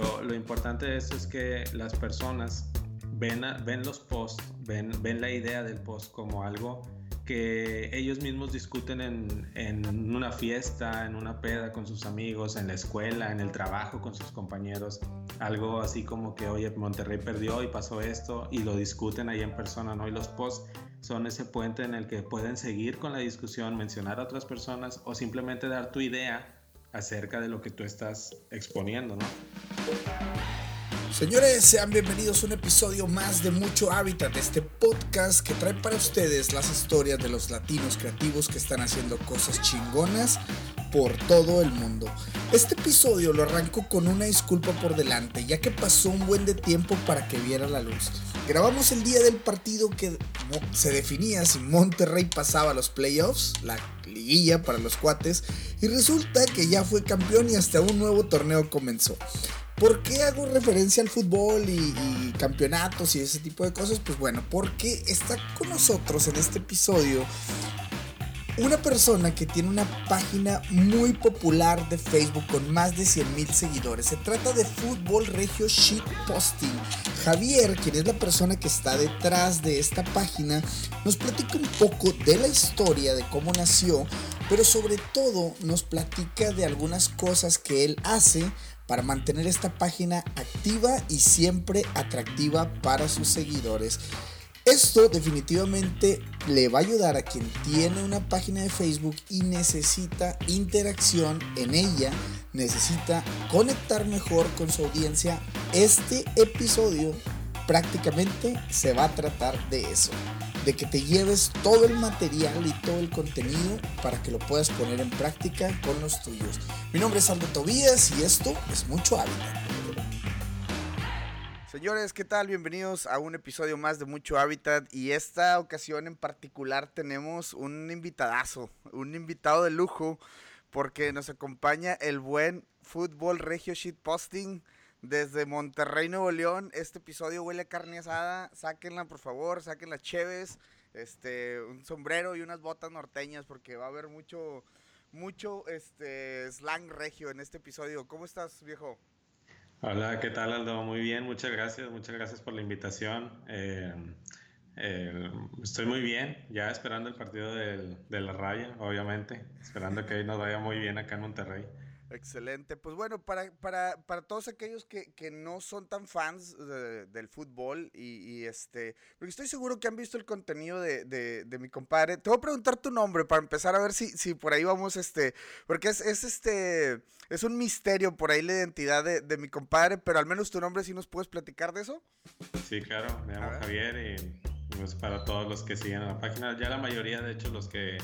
lo, importante de esto es que las personas ven, ven los posts, ven, ven la idea del post como algo que ellos mismos discuten en, en, una fiesta, en una peda con sus amigos, en la escuela, en el trabajo con sus compañeros. Algo así como que, oye, Monterrey perdió y pasó esto y lo discuten ahí en persona, ¿no? Y los posts son ese puente en el que pueden seguir con la discusión, mencionar a otras personas o simplemente dar tu idea acerca de lo que tú estás exponiendo, ¿no? Señores, sean bienvenidos a un episodio más de Mucho Hábitat, este podcast que trae para ustedes las historias de los latinos creativos que están haciendo cosas chingonas por todo el mundo. Este episodio lo arranco con una disculpa por delante, ya que pasó un buen de tiempo para que viera la luz. Grabamos el día del partido que se definía si Monterrey pasaba a los playoffs, la liguilla para los cuates, y resulta que ya fue campeón y hasta un nuevo torneo comenzó. ¿Por qué hago referencia al fútbol y, campeonatos y ese tipo de cosas? Pues bueno, porque está con nosotros en este episodio una persona que tiene una página muy popular de Facebook con más de 100 mil seguidores. Se trata de Fútbol Regio Shit Posting. Javier, quien es la persona que está detrás de esta página, nos platica un poco de la historia, de cómo nació, pero sobre todo nos platica de algunas cosas que él hace para mantener esta página activa y siempre atractiva para sus seguidores. Esto definitivamente le va a ayudar a quien tiene una página de Facebook y necesita interacción en ella, necesita conectar mejor con su audiencia. Este episodio prácticamente se va a tratar de eso de que te lleves todo el material y todo el contenido para que lo puedas poner en práctica con los tuyos. Mi nombre es Aldo Tobías y esto es Mucho Hábitat. Señores, ¿qué tal? Bienvenidos a un episodio más de Mucho Hábitat y esta ocasión en particular tenemos un invitadazo, un invitado de lujo porque nos acompaña el buen Fútbol Regio Shit Posting desde Monterrey, Nuevo León. Este episodio huele a carne asada. Sáquenla, por favor, saquen las cheves, este, un sombrero y unas botas norteñas porque va a haber mucho, mucho este, slang regio en este episodio. ¿Cómo estás, viejo? Hola, ¿qué tal, Aldo? Muy bien, muchas gracias. Muchas gracias por la invitación. Eh, eh, estoy muy bien, ya esperando el partido de la raya, obviamente. Esperando que nos vaya muy bien acá en Monterrey. Excelente. Pues bueno, para, para, para todos aquellos que, que, no son tan fans del fútbol y, este, porque estoy seguro que han visto el contenido de, de, de, mi compadre. Te voy a preguntar tu nombre para empezar a ver si, si por ahí vamos, este, porque es, es este, es un misterio por ahí la identidad de, de mi compadre, pero al menos tu nombre sí nos puedes platicar de eso. Sí, claro, me llamo Javier y pues para todos los que siguen la página, ya la mayoría de hecho los que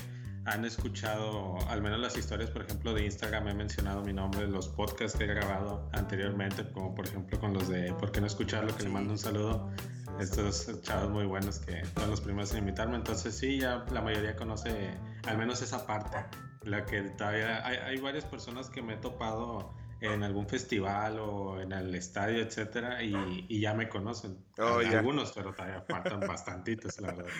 han escuchado al menos las historias, por ejemplo, de Instagram, he mencionado mi nombre, los podcasts que he grabado anteriormente, como por ejemplo con los de ¿Por qué no escucharlo? Que le mando un saludo. Estos chavos muy buenos que son los primeros en invitarme. Entonces sí, ya la mayoría conoce al menos esa parte. La que todavía hay, hay varias personas que me he topado en algún festival o en el estadio, etcétera, y, y ya me conocen. Oh, Algunos, pero todavía faltan bastantitos, la verdad.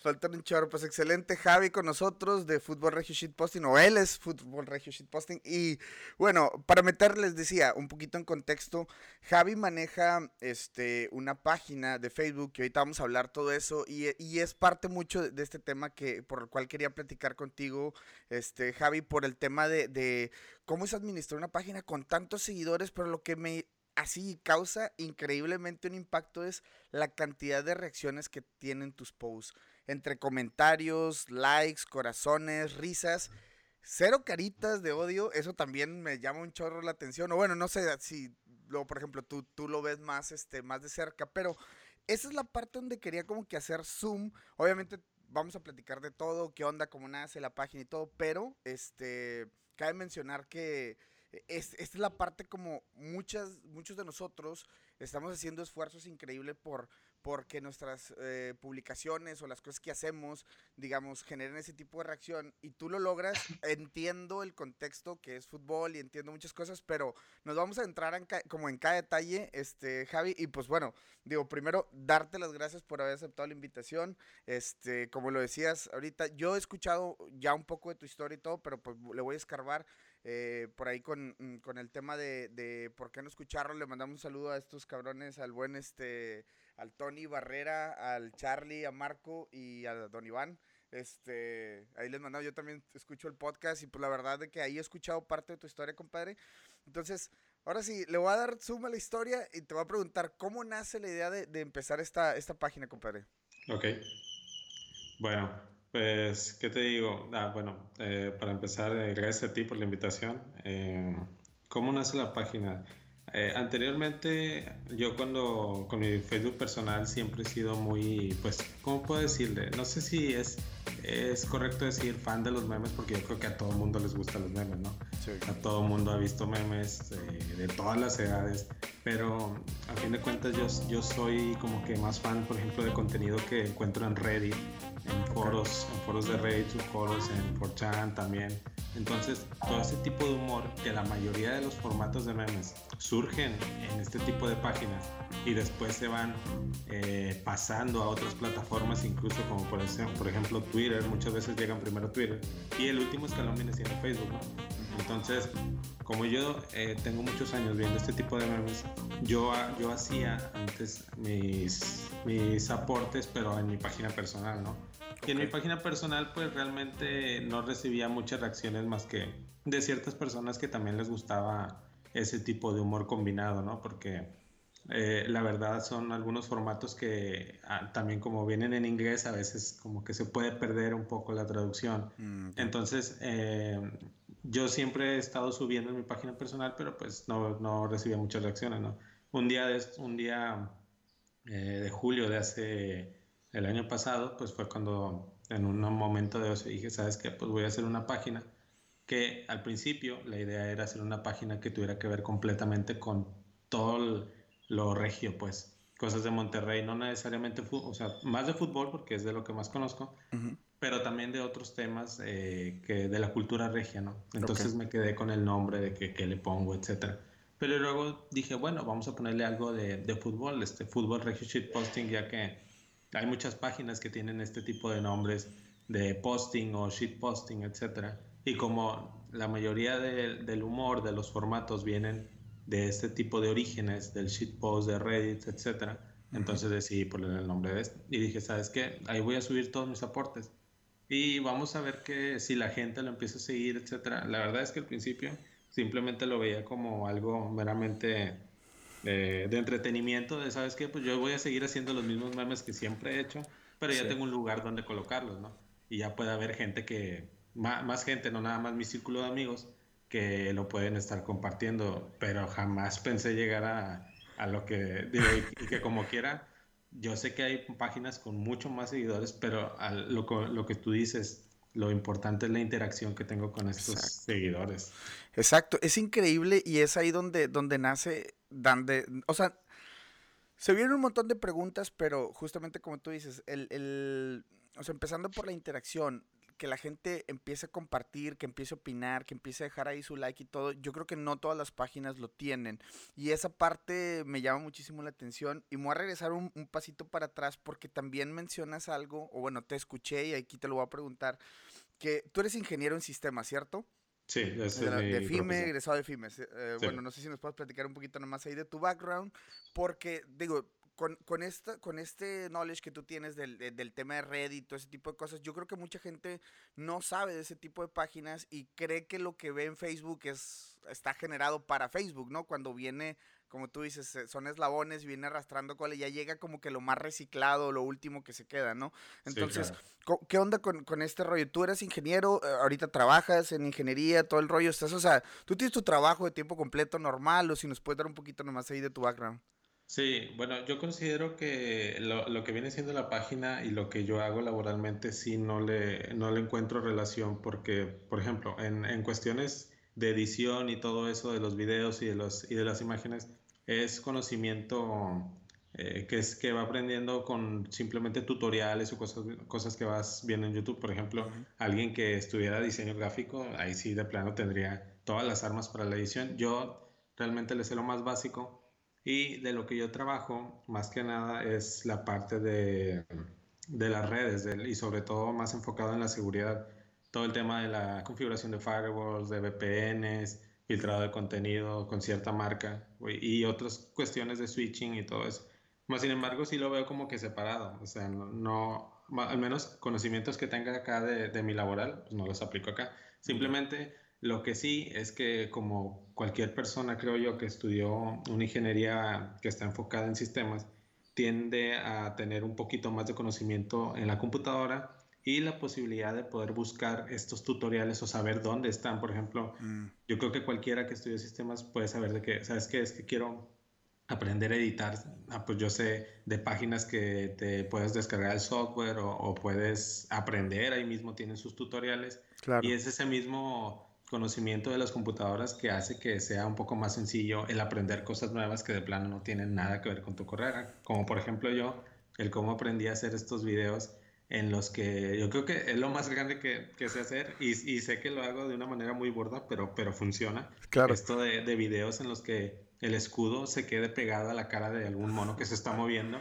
Faltan un chorro. Pues excelente Javi con nosotros de Fútbol Regio Shitposting, o él es Fútbol Regio Shitposting. Y bueno, para meterles, decía, un poquito en contexto, Javi maneja este, una página de Facebook, que ahorita vamos a hablar todo eso, y, y es parte mucho de, este tema que, por el cual quería platicar contigo, este, Javi, por el tema de, de cómo es administrar una página con tantos seguidores, pero lo que me así causa increíblemente un impacto es la cantidad de reacciones que tienen tus posts entre comentarios, likes, corazones, risas. Cero caritas de odio, eso también me llama un chorro la atención. O bueno, no sé si, lo, por ejemplo, tú, tú lo ves más, este, más de cerca, pero esa es la parte donde quería como que hacer zoom. Obviamente vamos a platicar de todo, qué onda, cómo nace la página y todo, pero este, cabe mencionar que esta es la parte como muchas, muchos de nosotros estamos haciendo esfuerzos increíbles por porque nuestras eh, publicaciones o las cosas que hacemos, digamos, generen ese tipo de reacción y tú lo logras, entiendo el contexto que es fútbol y entiendo muchas cosas, pero nos vamos a entrar en como en cada detalle, este, Javi, y pues bueno, digo, primero, darte las gracias por haber aceptado la invitación, este, como lo decías ahorita, yo he escuchado ya un poco de tu historia y todo, pero pues le voy a escarbar, eh, por ahí con, mm, con el tema de, de, por qué no escucharlo, le mandamos un saludo a estos cabrones, al buen este, al Tony Barrera, al Charlie, a Marco y a Don Iván. Este, ahí les mandamos, yo también escucho el podcast y pues la verdad de que ahí he escuchado parte de tu historia, compadre. Entonces, ahora sí, le voy a dar suma a la historia y te voy a preguntar cómo nace la idea de, de empezar esta, esta página, compadre. Ok. Bueno, pues, ¿qué te digo? Ah, bueno, eh, para empezar, eh, gracias a ti por la invitación. Eh, ¿Cómo nace la página? Eh, anteriormente, yo cuando con mi Facebook personal siempre he sido muy, pues, ¿cómo puedo decirle? No sé si es, es correcto decir fan de los memes, porque yo creo que a todo el mundo les gustan los memes, ¿no? Sí. A todo mundo ha visto memes eh, de todas las edades, pero a fin de cuentas yo, yo soy como que más fan, por ejemplo, de contenido que encuentro en Reddit, en foros, en foros de Reddit, foros en 4chan también. Entonces, todo ese tipo de humor, que la mayoría de los formatos de memes surgen en este tipo de páginas y después se van eh, pasando a otras plataformas, incluso como por por ejemplo Twitter, muchas veces llegan primero Twitter y el último escalón viene siendo Facebook. Entonces, como yo eh, tengo muchos años viendo este tipo de memes, yo, yo hacía antes mis, mis aportes, pero en mi página personal, ¿no? Y en mi página personal, pues realmente no recibía muchas reacciones más que de ciertas personas que también les gustaba ese tipo de humor combinado, ¿no? Porque eh, la verdad son algunos formatos que ah, también como vienen en inglés, a veces como que se puede perder un poco la traducción. Mm, Entonces, eh, yo siempre he estado subiendo en mi página personal, pero pues no, no recibía muchas reacciones, ¿no? Un día de, un día, eh, de julio de hace el año pasado, pues fue cuando en un momento de ocio dije, ¿sabes qué? Pues voy a hacer una página que al principio la idea era hacer una página que tuviera que ver completamente con todo lo regio, pues cosas de Monterrey, no necesariamente, o sea, más de fútbol porque es de lo que más conozco, pero también de otros temas eh, que de la cultura regia, ¿no? Entonces me quedé con el nombre de que, que, le pongo, etcétera. Pero luego dije, bueno, vamos a ponerle algo de, de fútbol, este fútbol regio shit posting, ya que hay muchas páginas que tienen este tipo de nombres de posting o shit posting, etc. Y como la mayoría de, del humor de los formatos vienen de este tipo de orígenes, del post de Reddit, etc. Entonces decidí poner el nombre de este. Y dije, ¿sabes qué? Ahí voy a subir todos mis aportes. Y vamos a ver que si la gente lo empieza a seguir, etc. La verdad es que al principio simplemente lo veía como algo meramente de, entretenimiento, de sabes qué, pues yo voy a seguir haciendo los mismos memes que siempre he hecho, pero ya tengo un lugar donde colocarlos, ¿no? Y ya puede haber gente que, más, gente, no nada más mi círculo de amigos, que lo pueden estar compartiendo, pero jamás pensé llegar a, a lo que digo, y, que como quiera, yo sé que hay páginas con mucho más seguidores, pero lo, lo que tú dices, lo importante es la interacción que tengo con estos seguidores. Exacto, es increíble y es ahí donde, donde nace, donde, o sea, se vienen un montón de preguntas, pero justamente como tú dices, el, el, o sea, empezando por la interacción, que la gente empiece a compartir, que empiece a opinar, que empiece a dejar ahí su like y todo, yo creo que no todas las páginas lo tienen. Y esa parte me llama muchísimo la atención. Y me voy a regresar un, un pasito para atrás porque también mencionas algo, o bueno, te escuché y aquí te lo voy a preguntar, que tú eres ingeniero en sistemas, ¿cierto? Sí, es de, de FIME, egresado de FIME. Eh, bueno, no sé si nos puedes platicar un poquito nomás ahí de tu background, porque digo, con, con, esta, con este knowledge que tú tienes del, del tema de Reddit y todo ese tipo de cosas, yo creo que mucha gente no sabe de ese tipo de páginas y cree que lo que ve en Facebook es, está generado para Facebook, ¿no? Cuando viene como tú dices, son eslabones, viene arrastrando cola y ya llega como que lo más reciclado, lo último que se queda, ¿no? Entonces, ¿qué onda con, con, este rollo? Tú eres ingeniero, eh, ahorita trabajas en ingeniería, todo el rollo, estás, o sea, tú tienes tu trabajo de tiempo completo normal o si nos puedes dar un poquito nomás ahí de tu background. Sí, bueno, yo considero que lo, lo, que viene siendo la página y lo que yo hago laboralmente sí no le, no le encuentro relación porque, por ejemplo, en, en cuestiones de edición y todo eso de los videos y de, los, y de las imágenes es conocimiento eh, que, es, que va aprendiendo con simplemente tutoriales o cosas, cosas que vas viendo en YouTube. Por ejemplo, alguien que estudiara diseño gráfico, ahí sí de plano tendría todas las armas para la edición. Yo realmente le sé lo más básico y de lo que yo trabajo, más que nada, es la parte de, de las redes y sobre todo más enfocado en la seguridad todo el tema de la configuración de firewalls, de VPNs, filtrado de contenido con cierta marca y otras cuestiones de switching y todo eso. Más sin embargo, sí lo veo como que separado. O sea, no, al menos conocimientos que tenga acá de, de mi laboral, pues no los aplico acá. Simplemente lo que sí es que como cualquier persona, creo yo, que estudió una ingeniería que está enfocada en sistemas, tiende a tener un poquito más de conocimiento en la computadora y la posibilidad de poder buscar estos tutoriales o saber dónde están. Por ejemplo, mm. yo creo que cualquiera que estudie sistemas puede saber de qué, ¿sabes qué? Es que quiero aprender a editar, ah, pues yo sé de páginas que te puedes descargar el software o, puedes aprender, ahí mismo tienen sus tutoriales. Y es ese mismo conocimiento de las computadoras que hace que sea un poco más sencillo el aprender cosas nuevas que de plano no tienen nada que ver con tu carrera. Como por ejemplo yo, el cómo aprendí a hacer estos videos en los que yo creo que es lo más grande que, que sé hacer y, y, sé que lo hago de una manera muy borda, pero, pero funciona. Claro. Esto de, de videos en los que el escudo se quede pegado a la cara de algún mono que se está moviendo.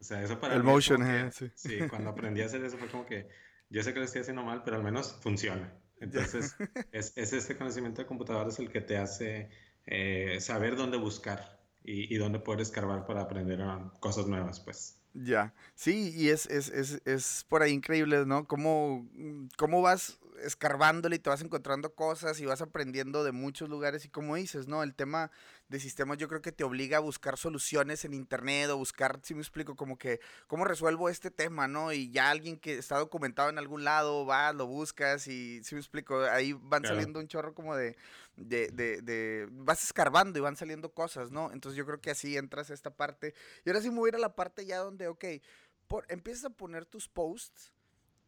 O sea, eso para el motion, eh, sí. sí. cuando aprendí a hacer eso fue como que yo sé que lo estoy haciendo mal, pero al menos funciona. Entonces, es, es, este conocimiento de computadoras el que te hace eh, saber dónde buscar y, y, dónde poder escarbar para aprender cosas nuevas, pues. Ya, sí, y es, es, es, es por ahí increíble, ¿no? ¿Cómo, cómo vas escarbándole y te vas encontrando cosas y vas aprendiendo de muchos lugares y como dices, ¿no? El tema de sistemas yo creo que te obliga a buscar soluciones en internet o buscar, si me explico, como que cómo resuelvo este tema, ¿no? Y ya alguien que está documentado en algún lado, vas, lo buscas y, si me explico, ahí van saliendo un chorro como de, de, de, de, vas escarbando y van saliendo cosas, ¿no? Entonces yo creo que así entras a esta parte. Y ahora sí me voy a ir a la parte ya donde, ok, por, empiezas a poner tus posts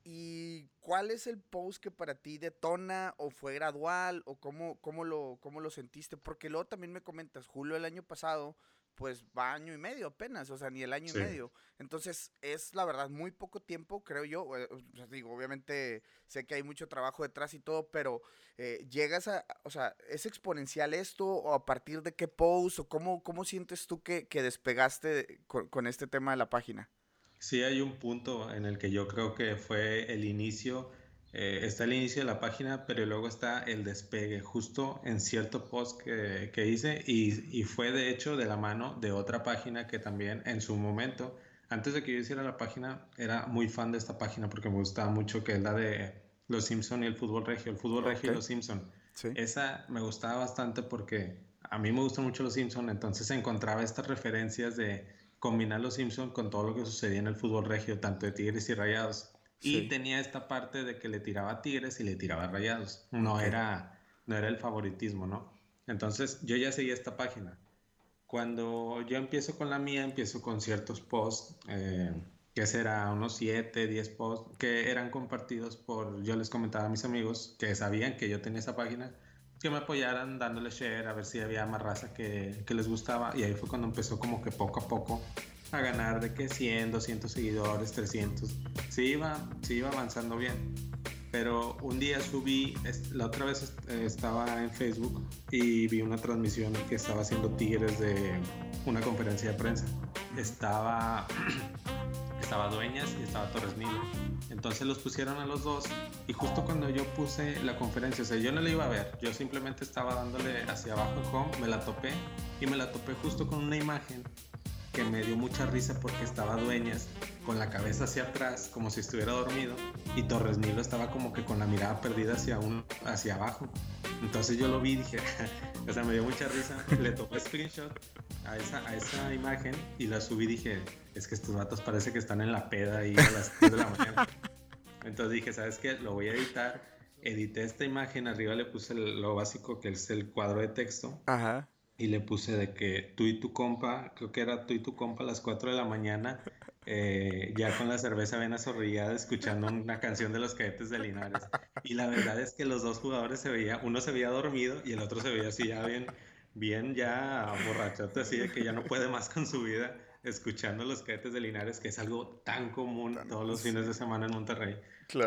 ¿Y cuál es el post que para ti detona o fue gradual o cómo, cómo, lo, cómo lo sentiste? Porque luego también me comentas, julio del año pasado, pues va año y medio apenas, o sea, ni el año y medio. Entonces es la verdad muy poco tiempo, creo yo. Eh, digo, obviamente sé que hay mucho trabajo detrás y todo, pero eh, llegas a, o sea, ¿es exponencial esto o a partir de qué post o cómo, cómo sientes tú que, que despegaste con, con este tema de la página? Sí, hay un punto en el que yo creo que fue el inicio, eh, está el inicio de la página, pero luego está el despegue, justo en cierto post que, que hice y, y, fue de hecho de la mano de otra página que también en su momento, antes de que yo hiciera la página, era muy fan de esta página porque me gustaba mucho, que es la de Los Simpson y el fútbol regio, el fútbol regio y Los Simpson. Esa me gustaba bastante porque a mí me gustan mucho Los Simpson, entonces encontraba estas referencias de combinar los Simpsons con todo lo que sucedía en el fútbol regio, tanto de Tigres y Rayados. Y tenía esta parte de que le tiraba a Tigres y le tiraba a Rayados. No, era, no era el favoritismo, ¿no? Entonces yo ya seguía esta página. Cuando yo empiezo con la mía, empiezo con ciertos posts, eh, que será unos 7, 10 posts, que eran compartidos por, yo les comentaba a mis amigos que sabían que yo tenía esa página, que me apoyaran dándole share a ver si había más raza que, que, les gustaba y ahí fue cuando empezó como que poco a poco a ganar de que 100, 200 seguidores, 300. Sí iba, sí iba avanzando bien. Pero un día subí, la otra vez estaba en Facebook y vi una transmisión que estaba haciendo Tigres de una conferencia de prensa. Estaba estaba Dueñas y estaba Torres Nilo. Entonces los pusieron a los dos y justo cuando yo puse la conferencia, o sea, yo no la iba a ver, yo simplemente estaba dándole hacia abajo home, me la topé y me la topé justo con una imagen que me dio mucha risa porque estaba Dueñas con la cabeza hacia atrás como si estuviera dormido y Torres Nilo estaba como que con la mirada perdida hacia, un, hacia abajo. Entonces yo lo vi y dije, o sea, me dio mucha risa, le tomé screenshot a esa, a esa imagen y la subí y dije, es que estos vatos parece que están en la peda y a las 3 de la mañana. Entonces dije, ¿sabes qué? Lo voy a editar. Edité esta imagen, arriba le puse lo básico que es el cuadro de texto. Ajá. Y le puse de que tú y tu compa, creo que era tú y tu compa a las 4 de la mañana, eh, ya con la cerveza bien azorrillada, escuchando una canción de los cadetes de Linares. Y la verdad es que los dos jugadores se veía, uno se veía dormido y el otro se veía así ya bien, bien ya borrachote, así de que ya no puede más con su vida escuchando los cadetes de Linares, que es algo tan común todos los fines de semana en Monterrey.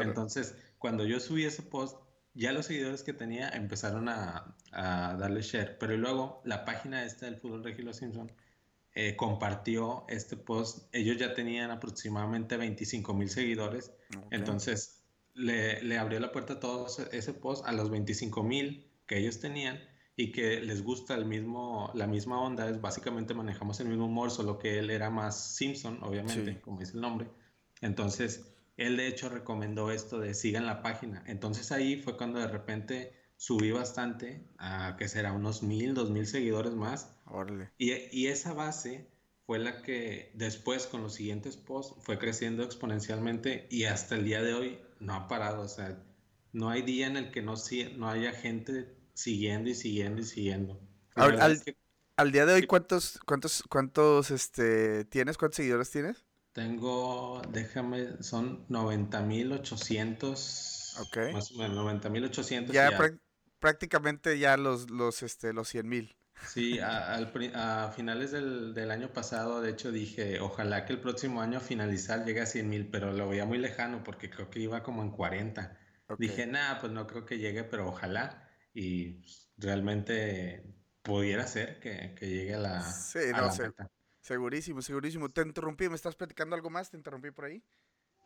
Entonces, cuando yo subí ese post, ya los seguidores que tenía empezaron a, a darle share, pero luego la página esta del Fútbol Regilo Simpson eh, compartió este post. Ellos ya tenían aproximadamente 25 mil seguidores, entonces le, le, abrió la puerta a todos ese post a los 25 mil que ellos tenían y que les gusta el mismo, la misma onda, es básicamente manejamos el mismo humor, solo que él era más Simpson, obviamente, como dice el nombre. Entonces, él de hecho recomendó esto de sigan la página. Entonces ahí fue cuando de repente subí bastante, a que será unos mil, dos mil seguidores más. Y, y, esa base fue la que después con los siguientes posts fue creciendo exponencialmente y hasta el día de hoy no ha parado. O sea, no hay día en el que no, no haya gente siguiendo y siguiendo y siguiendo. Al, día de hoy, ¿cuántos, cuántos, cuántos este, tienes? ¿Cuántos seguidores tienes? Tengo, déjame, son 90.800. Ok. Más o menos, 90.800. Ya, ya. prácticamente ya los, los, este, los 100.000. Sí, a, a, finales del, del, año pasado, de hecho, dije, ojalá que el próximo año a finalizar llegue a 100.000, pero lo veía muy lejano porque creo que iba como en 40. Dije, nada, pues no creo que llegue, pero ojalá y realmente pudiera ser que, llegue a la, sí, no, Segurísimo, segurísimo. Te interrumpí, ¿me estás platicando algo más? ¿Te interrumpí por ahí?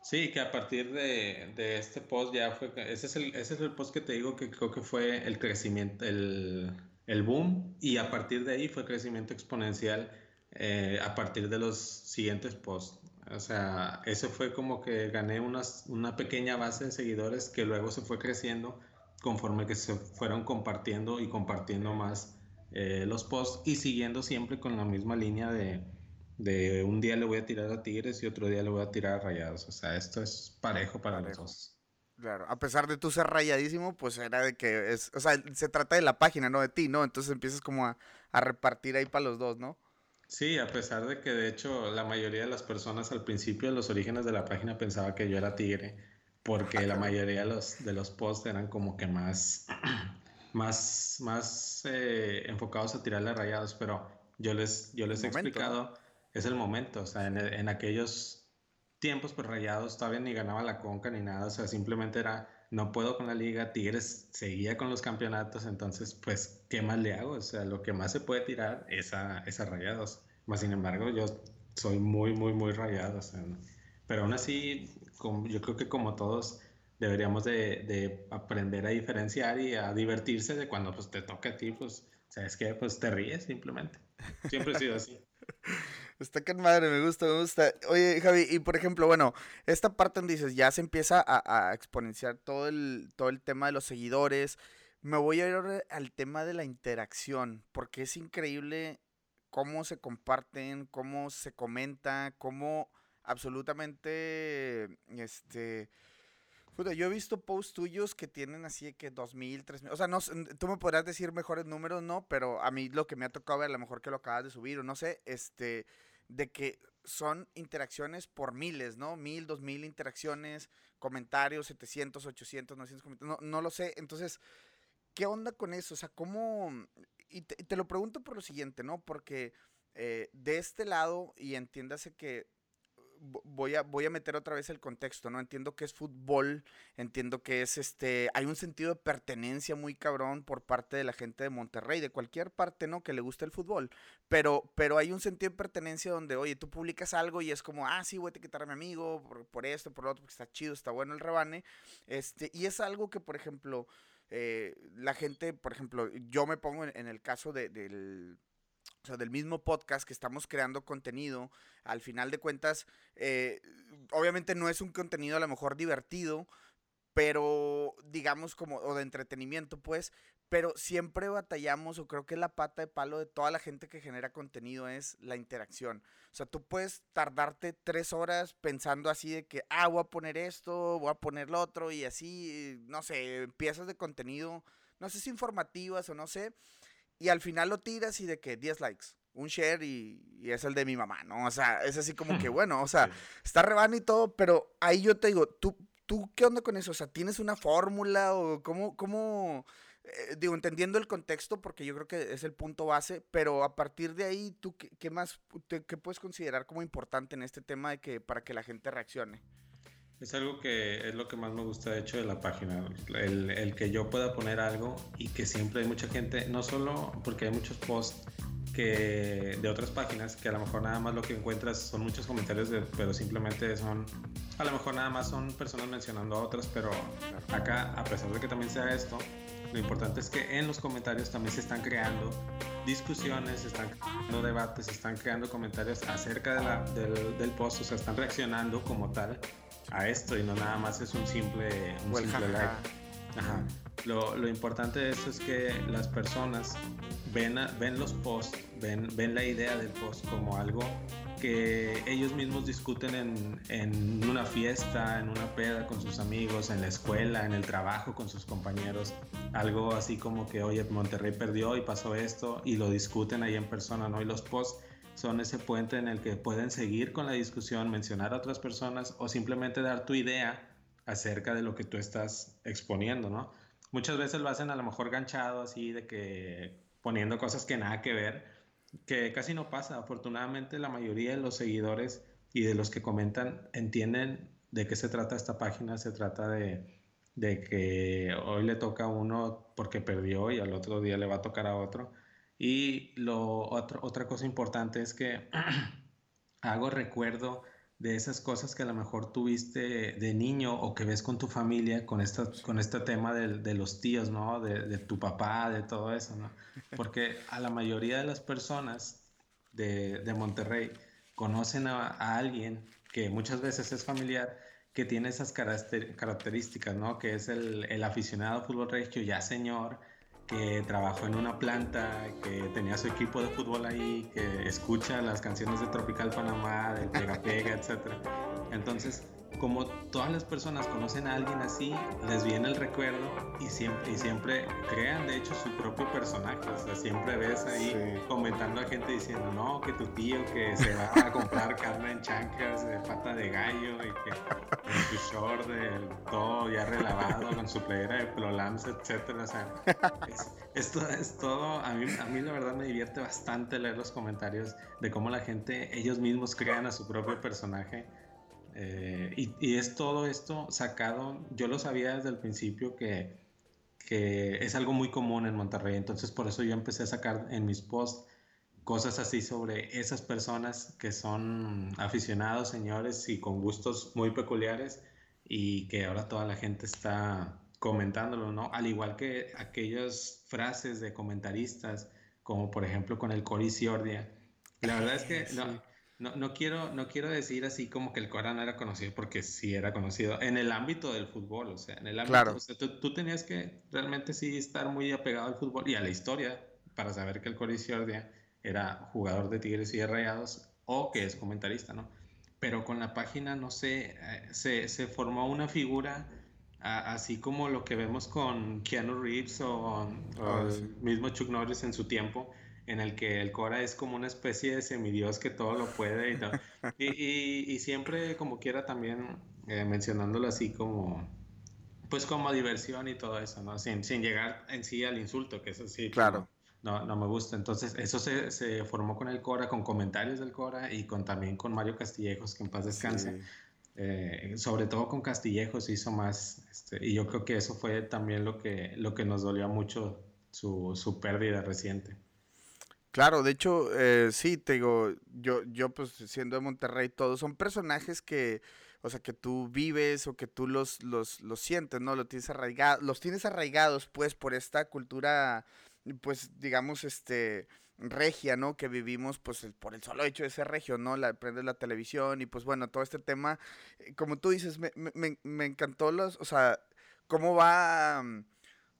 Sí, que a partir de, este post ya fue, ese es, el, ese es el post que te digo que creo que fue el crecimiento, el, el boom, y a partir de ahí fue crecimiento exponencial eh, a partir de los siguientes posts. O sea, ese fue como que gané unas, una pequeña base de seguidores que luego se fue creciendo conforme que se fueron compartiendo y compartiendo más eh, los posts y siguiendo siempre con la misma línea de, de, un día le voy a tirar a Tigres y otro día le voy a tirar a Rayados. O sea, esto es parejo para los dos. Claro, a pesar de tú ser rayadísimo, pues era de que es, o sea, se trata de la página, no de ti, ¿no? Entonces empiezas como a, a repartir ahí para los dos, ¿no? Sí, a pesar de que de hecho la mayoría de las personas al principio de los orígenes de la página pensaba que yo era tigre porque la mayoría de los, de los posts eran como que más, más, más eh, enfocados a tirarle rayados, pero yo les, yo les he explicado, es el momento, o sea, en, en, aquellos tiempos, pues rayados todavía ni ganaba la conca ni nada, o sea, simplemente era, no puedo con la liga, Tigres seguía con los campeonatos, entonces, pues, ¿qué más le hago? O sea, lo que más se puede tirar es a, es a rayados, más sin embargo, yo soy muy, muy, muy rayado, o sea, pero aún así, yo creo que como todos deberíamos de, aprender a diferenciar y a divertirse de cuando pues, te toca a ti, pues, ¿sabes qué? Pues te ríes simplemente. Siempre he sido así. Está que madre, me gusta, me gusta. Oye, Javi, y por ejemplo, bueno, esta parte donde dices, ya se empieza a, exponenciar todo el, todo el tema de los seguidores. Me voy a ir al tema de la interacción, porque es increíble cómo se comparten, cómo se comenta, cómo absolutamente, este... yo he visto posts tuyos que tienen así de que 2.000, 3.000, o sea, no, tú me podrás decir mejores números, ¿no? Pero a mí lo que me ha tocado ver, a lo mejor que lo acabas de subir o no sé, este, de que son interacciones por miles, ¿no? Mil, dos mil interacciones, comentarios, 700, 800, 900 comentarios, no, no lo sé. Entonces, ¿qué onda con eso? O sea, ¿cómo...? Y te, lo pregunto por lo siguiente, ¿no? Porque eh, de este lado, y entiéndase que voy a, voy a meter otra vez el contexto, ¿no? Entiendo que es fútbol, entiendo que es este, hay un sentido de pertenencia muy cabrón por parte de la gente de Monterrey, de cualquier parte, ¿no? Que le guste el fútbol, pero, pero hay un sentido de pertenencia donde, oye, tú publicas algo y es como, ah, sí, voy a etiquetar a mi amigo por, esto, por lo otro, porque está chido, está bueno el rebane, este, y es algo que, por ejemplo, eh, la gente, por ejemplo, yo me pongo en, el caso del o sea, del mismo podcast que estamos creando contenido, al final de cuentas, eh, obviamente no es un contenido a lo mejor divertido, pero digamos como, o de entretenimiento, pues, pero siempre batallamos, o creo que la pata de palo de toda la gente que genera contenido es la interacción. O sea, tú puedes tardarte tres horas pensando así de que, ah, voy a poner esto, voy a poner lo otro, y así, no sé, piezas de contenido, no sé si informativas o no sé, y al final lo tiras y de que 10 likes, un share y, es el de mi mamá, ¿no? O sea, es así como que, bueno, o sea, está rebano y todo, pero ahí yo te digo, ¿tú, tú qué onda con eso? O sea, ¿tienes una fórmula o cómo, cómo, eh, digo, entendiendo el contexto, porque yo creo que es el punto base, pero a partir de ahí, ¿tú qué, qué más, qué puedes considerar como importante en este tema de que, para que la gente reaccione? Es algo que es lo que más me gusta de hecho de la página, el, el, que yo pueda poner algo y que siempre hay mucha gente, no solo porque hay muchos posts que de otras páginas que a lo mejor nada más lo que encuentras son muchos comentarios, pero simplemente son, a lo mejor nada más son personas mencionando a otras, pero acá, a pesar de que también sea esto, lo importante es que en los comentarios también se están creando discusiones, se están creando debates, se están creando comentarios acerca de la, del, del, post, o sea, están reaccionando como tal a esto y no nada más es un simple, un simple like. Ajá. Lo, importante de esto es que las personas ven, ven los posts, ven, ven la idea del post como algo que ellos mismos discuten en, en, una fiesta, en una peda con sus amigos, en la escuela, en el trabajo con sus compañeros. Algo así como que, oye, Monterrey perdió y pasó esto y lo discuten ahí en persona, ¿no? Y los posts son ese puente en el que pueden seguir con la discusión, mencionar a otras personas o simplemente dar tu idea acerca de lo que tú estás exponiendo, ¿no? Muchas veces lo hacen a lo mejor ganchado así de que poniendo cosas que nada que ver que casi no pasa. Afortunadamente la mayoría de los seguidores y de los que comentan entienden de qué se trata esta página. Se trata de, de que hoy le toca a uno porque perdió y al otro día le va a tocar a otro. Y lo, otra cosa importante es que hago recuerdo de esas cosas que a lo mejor tuviste de niño o que ves con tu familia, con, esta, con este tema de, de los tíos, ¿no? De, de, tu papá, de todo eso, ¿no? Porque a la mayoría de las personas de, de Monterrey conocen a, a, alguien que muchas veces es familiar, que tiene esas características, ¿no? Que es el, el aficionado fútbol regio ya señor, que trabajó en una planta, que tenía su equipo de fútbol ahí, que escucha las canciones de Tropical Panamá, del Pega Pega, etc. Entonces, como todas las personas conocen a alguien así, les viene el recuerdo y siempre, y siempre crean de hecho su propio personaje. O sea, siempre ves ahí comentando a gente diciendo, no, que tu tío que se va a comprar carne en chancas de pata de gallo y que con su short de todo ya relavado, con su playera de Plolams, etcétera. O sea, esto es todo. A mí, a mí la verdad me divierte bastante leer los comentarios de cómo la gente, ellos mismos crean a su propio personaje eh, y, es todo esto sacado, yo lo sabía desde el principio que, que, es algo muy común en Monterrey, entonces por eso yo empecé a sacar en mis posts cosas así sobre esas personas que son aficionados, señores, y con gustos muy peculiares y que ahora toda la gente está comentándolo, ¿no? Al igual que aquellas frases de comentaristas, como por ejemplo con el Cory Ciordia. La verdad es que no, no, no, quiero, no quiero decir así como que el Cora no era conocido, porque sí era conocido en el ámbito del fútbol, o sea, en el ámbito, claro. tú, tenías que realmente sí estar muy apegado al fútbol y a la historia para saber que el Cori era jugador de Tigres y de Rayados o que es comentarista, ¿no? Pero con la página, no sé, eh, se, se formó una figura así como lo que vemos con Keanu Reeves o, ah, el mismo Chuck Norris en su tiempo, en el que el Cora es como una especie de semidios que todo lo puede y, y, siempre como quiera también eh, mencionándolo así como pues como diversión y todo eso, ¿no? Sin, sin llegar en sí al insulto, que eso sí. Claro. No, no me gusta. Entonces, eso se, se, formó con el Cora, con comentarios del Cora y con también con Mario Castillejos, que en paz descanse. Eh, sobre todo con Castillejos hizo más, este, y yo creo que eso fue también lo que, lo que nos dolió mucho su, su pérdida reciente. Claro, de hecho, eh, sí, te digo, yo, yo pues siendo de Monterrey, todos son personajes que, o sea, que tú vives o que tú los, los, los sientes, ¿no? Los tienes, arraigados, los tienes arraigados, pues, por esta cultura, pues, digamos, este, regia, ¿no? Que vivimos, pues, por el solo hecho de ser regio, ¿no? La, prendes la televisión y, pues, bueno, todo este tema, eh, como tú dices, me, me, me encantó los, o sea, cómo va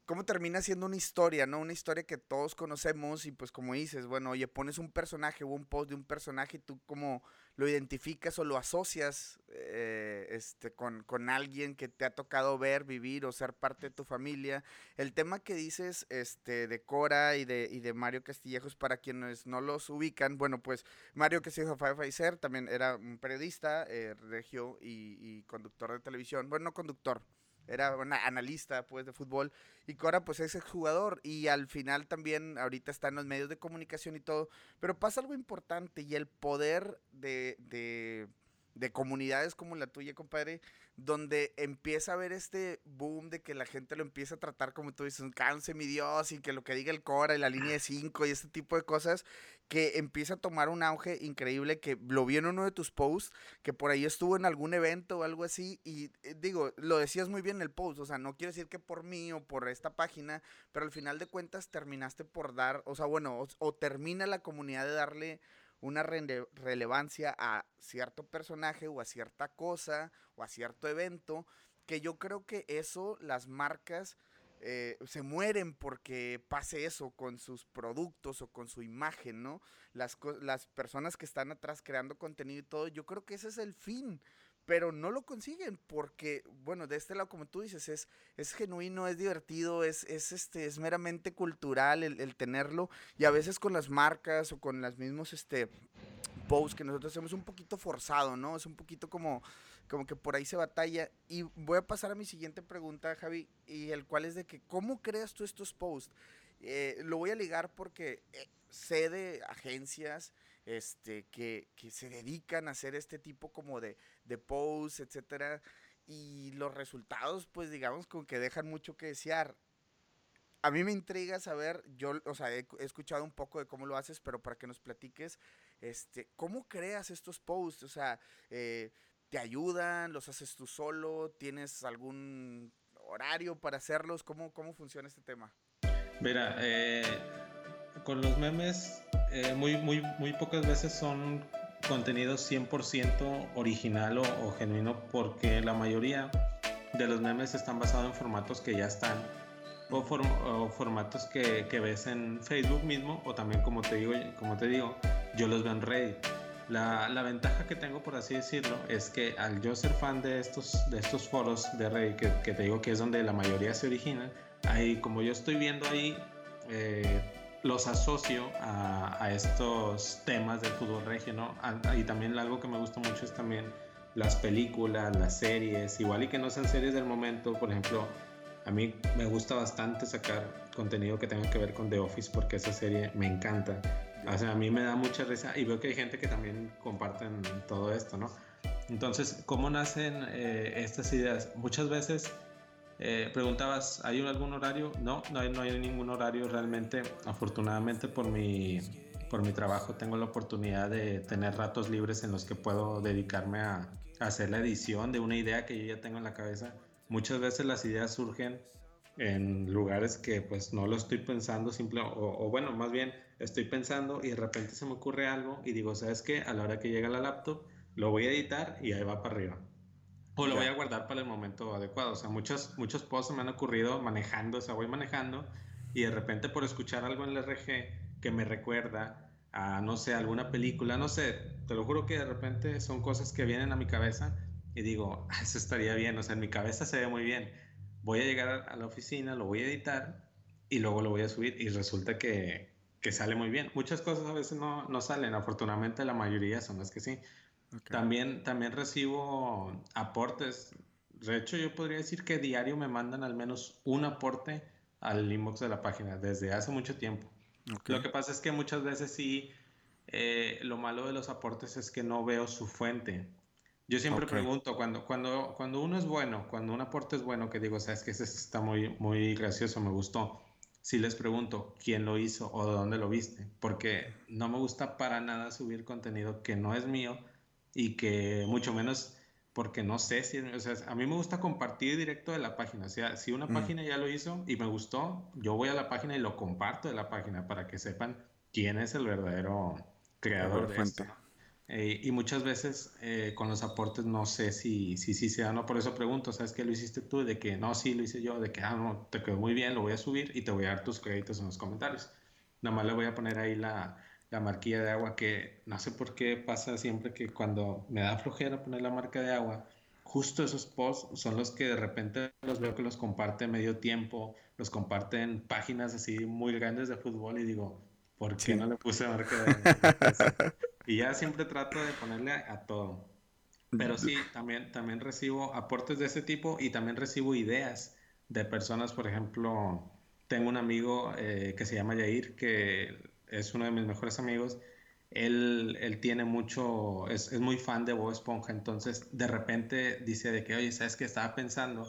cómo termina siendo una historia, ¿no? Una historia que todos conocemos y pues como dices, bueno, oye, pones un personaje o un post de un personaje y tú como lo identificas o lo asocias eh, este, con, con, alguien que te ha tocado ver, vivir o ser parte de tu familia. El tema que dices este, de Cora y de, y de Mario Castillejos, para quienes no los ubican, bueno, pues Mario Castillejos Pfizer también era un periodista, eh, regio y, y conductor de televisión, bueno, no conductor, era una analista pues de fútbol y Cora pues es jugador y al final también ahorita está en los medios de comunicación y todo, pero pasa algo importante y el poder de, de, de comunidades como la tuya, compadre, donde empieza a haber este boom de que la gente lo empieza a tratar como tú dices, canse mi Dios, y que lo que diga el Cora y la línea de 5 y este tipo de cosas, que empieza a tomar un auge increíble, que lo vi en uno de tus posts, que por ahí estuvo en algún evento o algo así, y eh, digo, lo decías muy bien en el post, o sea, no quiero decir que por mí o por esta página, pero al final de cuentas terminaste por dar, o sea, bueno, o termina la comunidad de darle una relevancia a cierto personaje o a cierta cosa o a cierto evento, que yo creo que eso las marcas eh, se mueren porque pase eso con sus productos o con su imagen, ¿no? Las, las personas que están atrás creando contenido y todo, yo creo que ese es el fin pero no lo consiguen porque, bueno, de este lado, como tú dices, es, es genuino, es divertido, es, es, este, es meramente cultural el, tenerlo y a veces con las marcas o con las mismos este, posts que nosotros hacemos un poquito forzado, ¿no? Es un poquito como, como que por ahí se batalla y voy a pasar a mi siguiente pregunta, Javi, y el cual es de que, ¿cómo creas tú estos posts? Eh, lo voy a ligar porque eh, sé de agencias este, que, que, se dedican a hacer este tipo como de, de posts, etcétera, y los resultados, pues digamos, como que dejan mucho que desear. A mí me intriga saber, yo, o sea, he, escuchado un poco de cómo lo haces, pero para que nos platiques, este, ¿cómo creas estos posts? O sea, eh, ¿te ayudan? ¿Los haces tú solo? ¿Tienes algún horario para hacerlos? ¿Cómo, cómo funciona este tema? Mira, eh, con los memes eh, muy, muy, muy pocas veces son contenidos 100% original o, genuino porque la mayoría de los memes están basados en formatos que ya están o, formatos que, ves en Facebook mismo o también como te digo, como te digo yo los veo en Reddit. La, la, ventaja que tengo, por así decirlo, es que al yo ser fan de estos, de estos foros de Reddit, que, te digo que es donde la mayoría se originan, ahí como yo estoy viendo ahí eh, los asocio a, estos temas del fútbol regio, ¿no? y también algo que me gusta mucho es también las películas, las series, igual y que no sean series del momento, por ejemplo, a mí me gusta bastante sacar contenido que tenga que ver con The Office porque esa serie me encanta. O sea, a mí me da mucha risa y veo que hay gente que también comparten todo esto, ¿no? Entonces, ¿cómo nacen eh, estas ideas? Muchas veces eh, preguntabas, ¿hay algún horario? No, no hay, no hay ningún horario realmente. Afortunadamente por mi, por mi trabajo tengo la oportunidad de tener ratos libres en los que puedo dedicarme a, hacer la edición de una idea que yo ya tengo en la cabeza. Muchas veces las ideas surgen en lugares que pues no lo estoy pensando simple o, bueno más bien estoy pensando y de repente se me ocurre algo y digo sabes qué a la hora que llega la laptop lo voy a editar y ahí va para arriba o lo voy a guardar para el momento adecuado. O sea, muchos, muchos posts me han ocurrido manejando, o sea, voy manejando y de repente por escuchar algo en el RG que me recuerda a, no sé, alguna película, no sé, te lo juro que de repente son cosas que vienen a mi cabeza y digo, ah, eso estaría bien, o sea, en mi cabeza se ve muy bien. Voy a llegar a la oficina, lo voy a editar y luego lo voy a subir y resulta que, que sale muy bien. Muchas cosas a veces no, no salen, afortunadamente la mayoría son las que sí. También, también recibo aportes. De hecho, yo podría decir que diario me mandan al menos un aporte al inbox de la página desde hace mucho tiempo. Lo que pasa es que muchas veces sí, eh, lo malo de los aportes es que no veo su fuente. Yo siempre pregunto, cuando, cuando, cuando uno es bueno, cuando un aporte es bueno, que digo, sabes que ese está muy, muy gracioso, me gustó. Si les pregunto quién lo hizo o de dónde lo viste, porque no me gusta para nada subir contenido que no es mío y que mucho menos porque no sé si, o sea, a mí me gusta compartir directo de la página, o sea, si una mm. página ya lo hizo y me gustó, yo voy a la página y lo comparto de la página para que sepan quién es el verdadero creador de esto. Eh, y muchas veces eh, con los aportes no sé si sí si, si, no, por eso pregunto, ¿sabes qué lo hiciste tú? De que no, sí lo hice yo, de que ah, no, te quedó muy bien, lo voy a subir y te voy a dar tus créditos en los comentarios. Nada más le voy a poner ahí la, la marquilla de agua que no sé por qué pasa siempre que cuando me da flojera poner la marca de agua, justo esos posts son los que de repente los veo que los comparte medio tiempo, los comparten páginas así muy grandes de fútbol y digo, ¿por qué no le puse marca de agua? y ya siempre trato de ponerle a, todo. Pero sí, también, también recibo aportes de ese tipo y también recibo ideas de personas, por ejemplo, tengo un amigo eh, que se llama Yair, que es uno de mis mejores amigos él, él tiene mucho, es, es, muy fan de Bob Esponja, entonces de repente dice de que, oye, ¿sabes qué? Estaba pensando,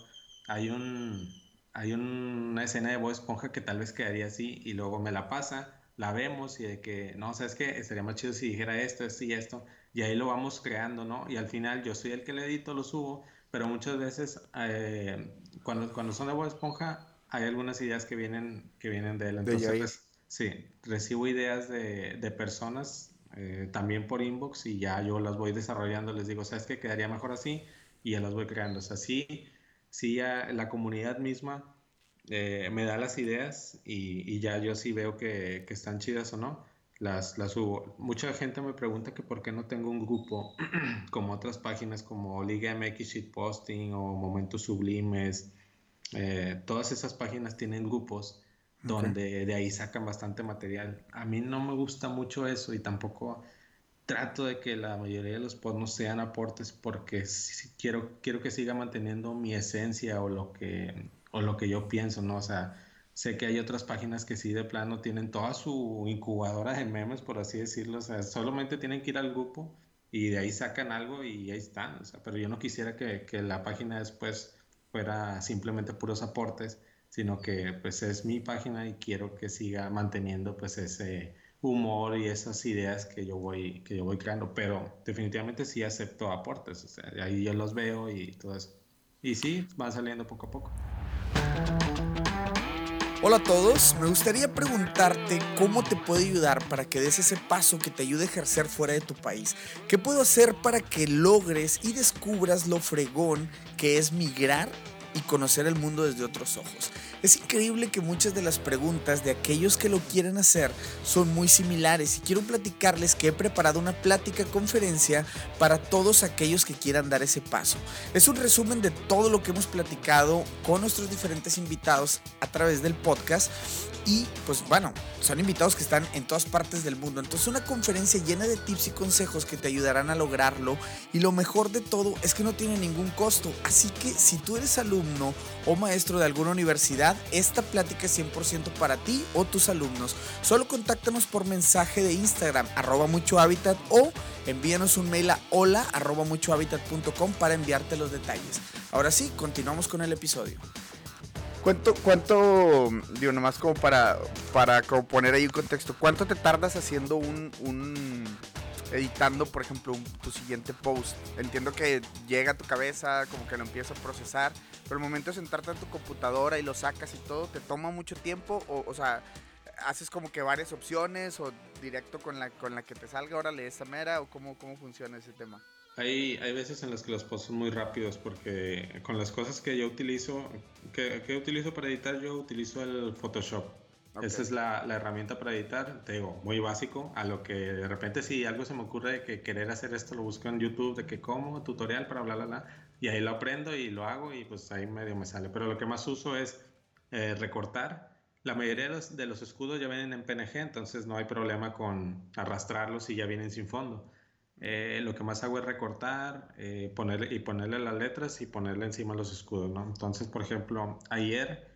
hay un, hay una escena de Bob Esponja que tal vez quedaría así y luego me la pasa, la vemos y de que, no, ¿sabes qué? Estaría más chido si dijera esto, esto y esto, y ahí lo vamos creando, ¿no? Y al final yo soy el que le edito, lo subo, pero muchas veces eh, cuando, cuando son de Bob Esponja hay algunas ideas que vienen, que vienen de él. Entonces, sí, recibo ideas de, de personas eh, también por inbox y ya yo las voy desarrollando, les digo, ¿sabes qué? Quedaría mejor así y ya las voy creando. O sea, sí, sí ya la comunidad misma eh, me da las ideas y, y, ya yo sí veo que, que, están chidas o no, las, las subo. Mucha gente me pregunta que por qué no tengo un grupo como otras páginas como Liga MX Posting o Momentos Sublimes. Eh, todas esas páginas tienen grupos donde de ahí sacan bastante material. A mí no me gusta mucho eso y tampoco trato de que la mayoría de los no sean aportes porque quiero, quiero que siga manteniendo mi esencia o lo que, o lo que yo pienso, ¿no? O sea, sé que hay otras páginas que sí de plano tienen toda su incubadora de memes, por así decirlo, o sea, solamente tienen que ir al grupo y de ahí sacan algo y ahí están, o sea, pero yo no quisiera que, que la página después fuera simplemente puros aportes sino que pues es mi página y quiero que siga manteniendo pues ese humor y esas ideas que yo voy, que yo voy creando, pero definitivamente sí acepto aportes, o sea, ahí yo los veo y todo eso. Y sí, van saliendo poco a poco. Hola a todos, me gustaría preguntarte cómo te puede ayudar para que des ese paso que te ayude a ejercer fuera de tu país. ¿Qué puedo hacer para que logres y descubras lo fregón que es migrar y conocer el mundo desde otros ojos. Es increíble que muchas de las preguntas de aquellos que lo quieren hacer son muy similares y quiero platicarles que he preparado una plática conferencia para todos aquellos que quieran dar ese paso. Es un resumen de todo lo que hemos platicado con nuestros diferentes invitados a través del podcast y pues bueno, son invitados que están en todas partes del mundo. Entonces una conferencia llena de tips y consejos que te ayudarán a lograrlo. Y lo mejor de todo es que no tiene ningún costo. Así que si tú eres alumno o maestro de alguna universidad, esta plática es 100% para ti o tus alumnos. Solo contáctanos por mensaje de Instagram, arroba mucho hábitat o envíanos un mail a hola arroba para enviarte los detalles. Ahora sí, continuamos con el episodio. ¿Cuánto, cuánto, digo, nomás como para, para poner ahí un contexto, cuánto te tardas haciendo un, un editando, por ejemplo, tu siguiente post? Entiendo que llega a tu cabeza, como que lo empiezas a procesar, pero el momento de sentarte en tu computadora y lo sacas y todo, ¿te toma mucho tiempo? O, o sea, ¿haces como que varias opciones o directo con la, con la que te salga, órale, esta mera, o cómo, cómo funciona ese tema? Hay, hay veces en las que los posts son muy rápidos porque con las cosas que yo utilizo, que, que utilizo para editar, yo utilizo el Photoshop. Esa es la, la, herramienta para editar, te digo, muy básico, a lo que de repente si algo se me ocurre de que querer hacer esto, lo busco en YouTube, de que como, tutorial para bla, bla, bla, y ahí lo aprendo y lo hago y pues ahí medio me sale. Pero lo que más uso es eh, recortar. La mayoría de los, de los escudos ya vienen en PNG, entonces no hay problema con arrastrarlos y ya vienen sin fondo. Eh, lo que más hago es recortar eh, ponerle, y ponerle las letras y ponerle encima los escudos, ¿no? Entonces, por ejemplo, ayer,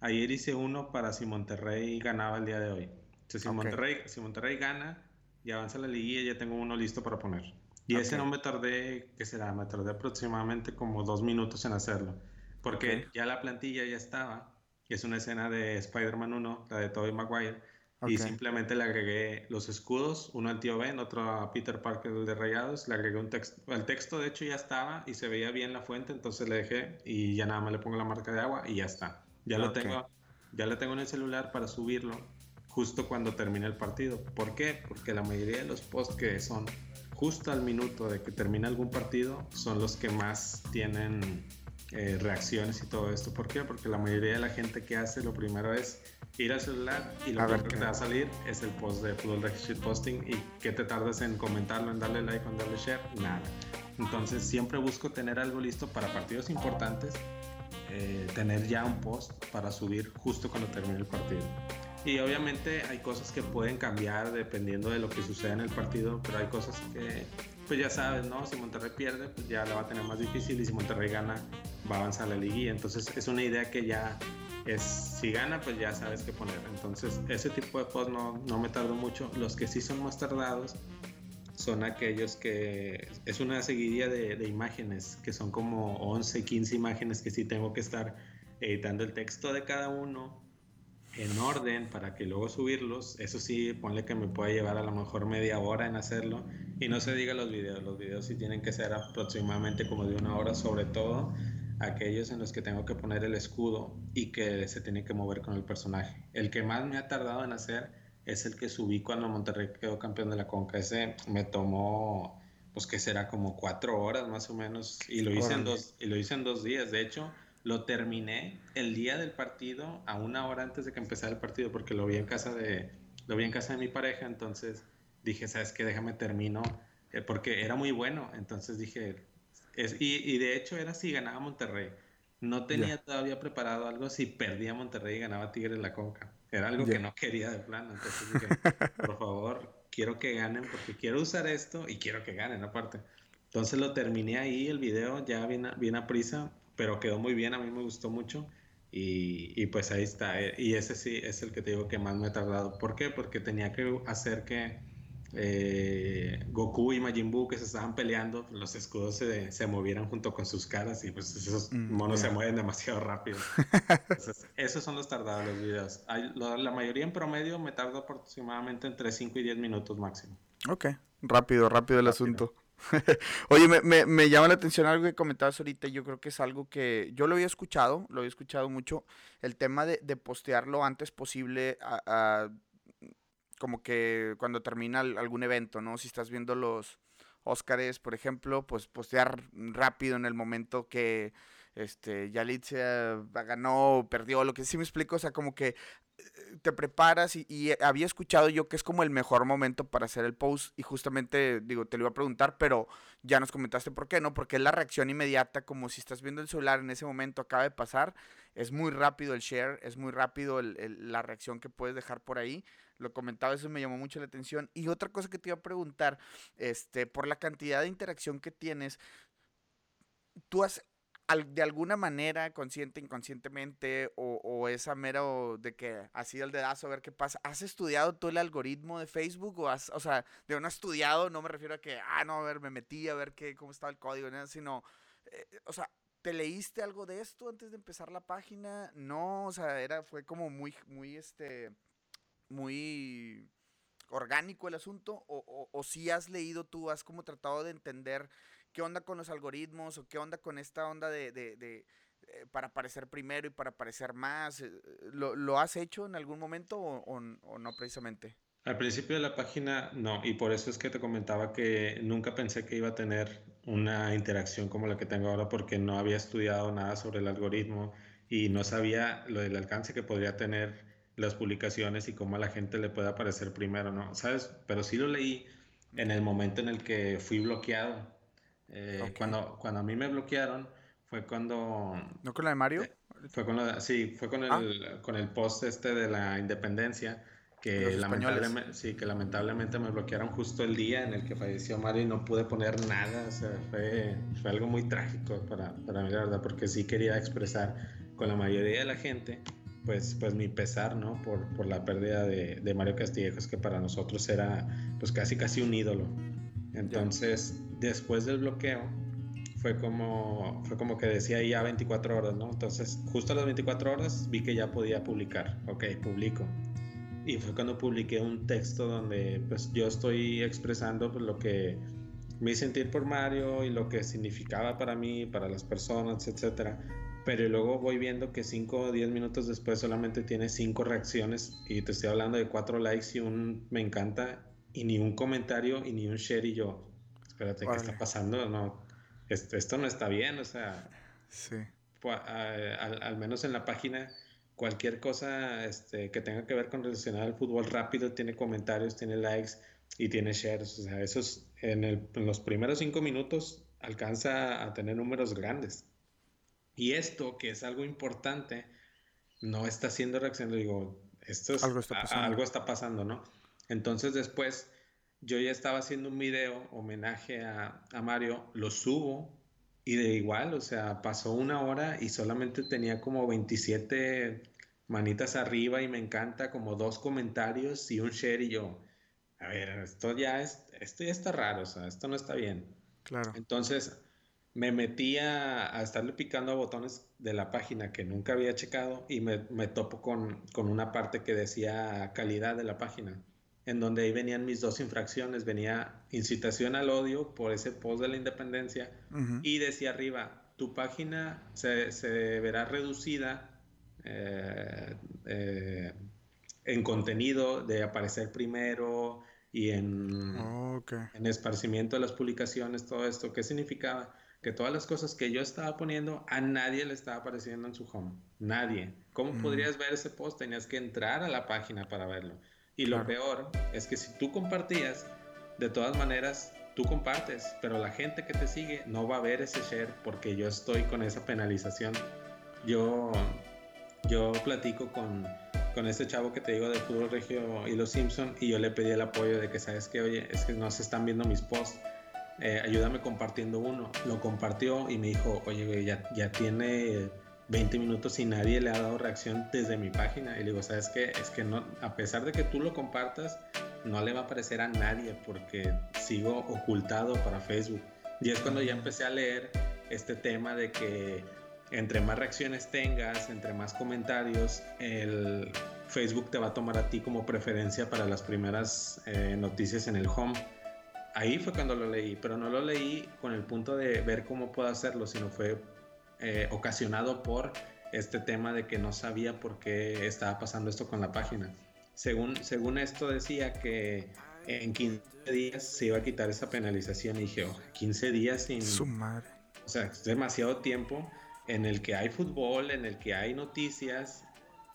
ayer hice uno para si Monterrey ganaba el día de hoy. Entonces, si, Monterrey, si Monterrey gana y avanza la liguilla, ya tengo uno listo para poner. Y ese no me tardé, ¿qué será? Me tardé aproximadamente como dos minutos en hacerlo. Porque ya la plantilla ya estaba. Y es una escena de Spider-Man 1, la de Tobey Maguire y simplemente le agregué los escudos, uno al tío Ben, otro a Peter Parker de Rayados. Le agregué un texto. El texto, de hecho, ya estaba y se veía bien la fuente, entonces le dejé y ya nada más le pongo la marca de agua y ya está. Ya lo tengo, ya lo tengo en el celular para subirlo justo cuando termine el partido. ¿Por qué? Porque la mayoría de los posts que son justo al minuto de que termina algún partido son los que más tienen eh, reacciones y todo esto. ¿Por qué? Porque la mayoría de la gente que hace lo primero es ir al celular y lo primero que te va a salir es el post de Fútbol de Posting y que te tardes en comentarlo, en darle like, en darle share, nada. Entonces siempre busco tener algo listo para partidos importantes, eh, tener ya un post para subir justo cuando termine el partido. Y obviamente hay cosas que pueden cambiar dependiendo de lo que suceda en el partido, pero hay cosas que, pues ya sabes, ¿no? Si Monterrey pierde, pues ya la va a tener más difícil y si Monterrey gana, va a avanzar la liguilla. Entonces es una idea que ya es si gana pues ya sabes qué poner entonces ese tipo de post no, no me tardo mucho los que sí son más tardados son aquellos que es una seguidilla de, de, imágenes, que son como 11, 15 imágenes que sí tengo que estar editando el texto de cada uno en orden para que luego subirlos. Eso sí, ponle que me puede llevar a lo mejor media hora en hacerlo. Y no se diga los videos, los videos sí tienen que ser aproximadamente como de una hora, sobre todo aquellos en los que tengo que poner el escudo y que se tiene que mover con el personaje. El que más me ha tardado en hacer es el que subí cuando Monterrey quedó campeón de la Conca. Ese me tomó, pues que será como cuatro horas más o menos, y lo hice, en dos, y lo hice en dos días. De hecho, lo terminé el día del partido, a una hora antes de que empezara el partido, porque lo vi en casa de, lo vi en casa de mi pareja, entonces dije, ¿sabes qué? Déjame termino, eh, porque era muy bueno, entonces dije, es, y, de hecho era si ganaba Monterrey. No tenía todavía preparado algo si perdía Monterrey y ganaba Tigres la Conca. Era algo que no quería de plano. Entonces dije, por favor, quiero que ganen porque quiero usar esto y quiero que ganen aparte. Entonces lo terminé ahí, el video ya bien bien a prisa pero quedó muy bien, a mí me gustó mucho. Y, y, pues ahí está. Eh, y ese sí es el que te digo que más me he tardado. ¿Por qué? Porque tenía que hacer que eh, Goku y Majin Buu que se estaban peleando, los escudos se, se movieran junto con sus caras y pues esos mm, monos se mueven demasiado rápido. Entonces, esos son los tardados los videos. la mayoría en promedio me tardo aproximadamente entre 5 y 10 minutos máximo. Ok, rápido, rápido el asunto. Oye, me, me, llama la atención algo que comentabas ahorita. Yo creo que es algo que yo lo había escuchado, lo había escuchado mucho. El tema de, de postear lo antes posible, a, como que cuando termina algún evento, ¿no? Si estás viendo los Óscares, por ejemplo, pues postear rápido en el momento que este, Yalitza ganó, perdió, lo que sí me explico, o sea, como que te preparas y, había escuchado yo que es como el mejor momento para hacer el post y justamente digo, te lo iba a preguntar, pero ya nos comentaste por qué, ¿no? Porque es la reacción inmediata, como si estás viendo el celular en ese momento, acaba de pasar, es muy rápido el share, es muy rápido la reacción que puedes dejar por ahí. Lo comentaba, eso me llamó mucho la atención. Y otra cosa que te iba a preguntar, este, por la cantidad de interacción que tienes, tú has de alguna manera, consciente, inconscientemente, o, o esa mero de que así el dedazo a ver qué pasa, ¿has estudiado tú el algoritmo de Facebook? O, has, o sea, de no estudiado, no me refiero a que, ah, no, a ver, me metí a ver qué, cómo estaba el código, sino, eh, o sea, ¿te leíste algo de esto antes de empezar la página? No, o sea, era, fue como muy, muy, este, muy orgánico el asunto, o, o, o si has leído tú, has como tratado de entender qué onda con los algoritmos o qué onda con esta onda de, de, de eh, para aparecer primero y para aparecer más. Eh, ¿Lo, ¿Lo, has hecho en algún momento o, o, no precisamente? Al principio de la página no, y por eso es que te comentaba que nunca pensé que iba a tener una interacción como la que tengo ahora porque no había estudiado nada sobre el algoritmo y no sabía lo del alcance que podría tener las publicaciones y cómo a la gente le puede aparecer primero, ¿no? ¿Sabes? Pero sí lo leí en el momento en el que fui bloqueado eh, cuando, cuando a mí me bloquearon fue cuando... ¿No con la de Mario? Eh, fue con la, sí, fue con el, ah. con el post este de la independencia que lamentablemente, sí, que lamentablemente me bloquearon justo el día en el que falleció Mario y no pude poner nada. O sea, fue, fue algo muy trágico para, para mí, la verdad, porque sí quería expresar con la mayoría de la gente pues, pues mi pesar, ¿no? Por, por la pérdida de, de, Mario Castillejos, que para nosotros era pues casi casi un ídolo. Entonces, después del bloqueo, fue como, fue como que decía ya 24 horas, ¿no? Entonces, justo a las 24 horas vi que ya podía publicar. Ok, publico. Y fue cuando publiqué un texto donde pues yo estoy expresando pues, lo que mi sentir por Mario y lo que significaba para mí, para las personas, etc. Pero luego voy viendo que 5 o 10 minutos después solamente tiene 5 reacciones y te estoy hablando de 4 likes y un me encanta y ni un comentario y ni un share y yo, espérate, ¿qué está pasando? No, esto, esto, no está bien, o sea, sí. al, menos en la página, cualquier cosa este, que tenga que ver con relacionar al fútbol rápido tiene comentarios, tiene likes y tiene shares, o sea, esos en, el, en los primeros cinco minutos alcanza a tener números grandes. Y esto, que es algo importante, no está haciendo reacción, digo, esto es, algo está algo está pasando ¿no? Entonces después yo ya estaba haciendo un video homenaje a, Mario, lo subo y de igual, o sea, pasó una hora y solamente tenía como 27 manitas arriba y me encanta, como dos comentarios y un share y yo, a ver, esto ya, es, esto ya está raro, o sea, esto no está bien. Claro. Entonces me metí a, estarle picando a botones de la página que nunca había checado y me, me topo con, con, una parte que decía calidad de la página, en donde ahí venían mis dos infracciones, venía incitación al odio por ese post de la independencia y decía arriba, tu página se, se verá reducida eh, eh, en contenido de aparecer primero y en, oh, en esparcimiento de las publicaciones, todo esto. ¿Qué significaba? Que todas las cosas que yo estaba poniendo a nadie le estaba apareciendo en su home. Nadie. ¿Cómo mm. podrías ver ese post? Tenías que entrar a la página para verlo. Y lo peor es que si tú compartías, de todas maneras, tú compartes, pero la gente que te sigue no va a ver ese share porque yo estoy con esa penalización. Yo, yo platico con, con este chavo que te digo de Fútbol Regio y los Simpson y yo le pedí el apoyo de que sabes que oye es que no se están viendo mis posts. Eh, ayúdame compartiendo uno. Lo compartió y me dijo oye ya, ya tiene 20 minutos y nadie le ha dado reacción desde mi página. Y le digo sabes que es que no a pesar de que tú lo compartas no le va a aparecer a nadie porque sigo ocultado para Facebook. Y es cuando ya empecé a leer este tema de que entre más reacciones tengas, entre más comentarios, el Facebook te va a tomar a ti como preferencia para las primeras eh, noticias en el home. Ahí fue cuando lo leí, pero no lo leí con el punto de ver cómo puedo hacerlo, sino fue eh, ocasionado por este tema de que no sabía por qué estaba pasando esto con la página. Según, según esto decía que en 15 días se iba a quitar esa penalización y dije, 15 días sin... Su madre. O sea, es demasiado tiempo en el que hay fútbol, en el que hay noticias.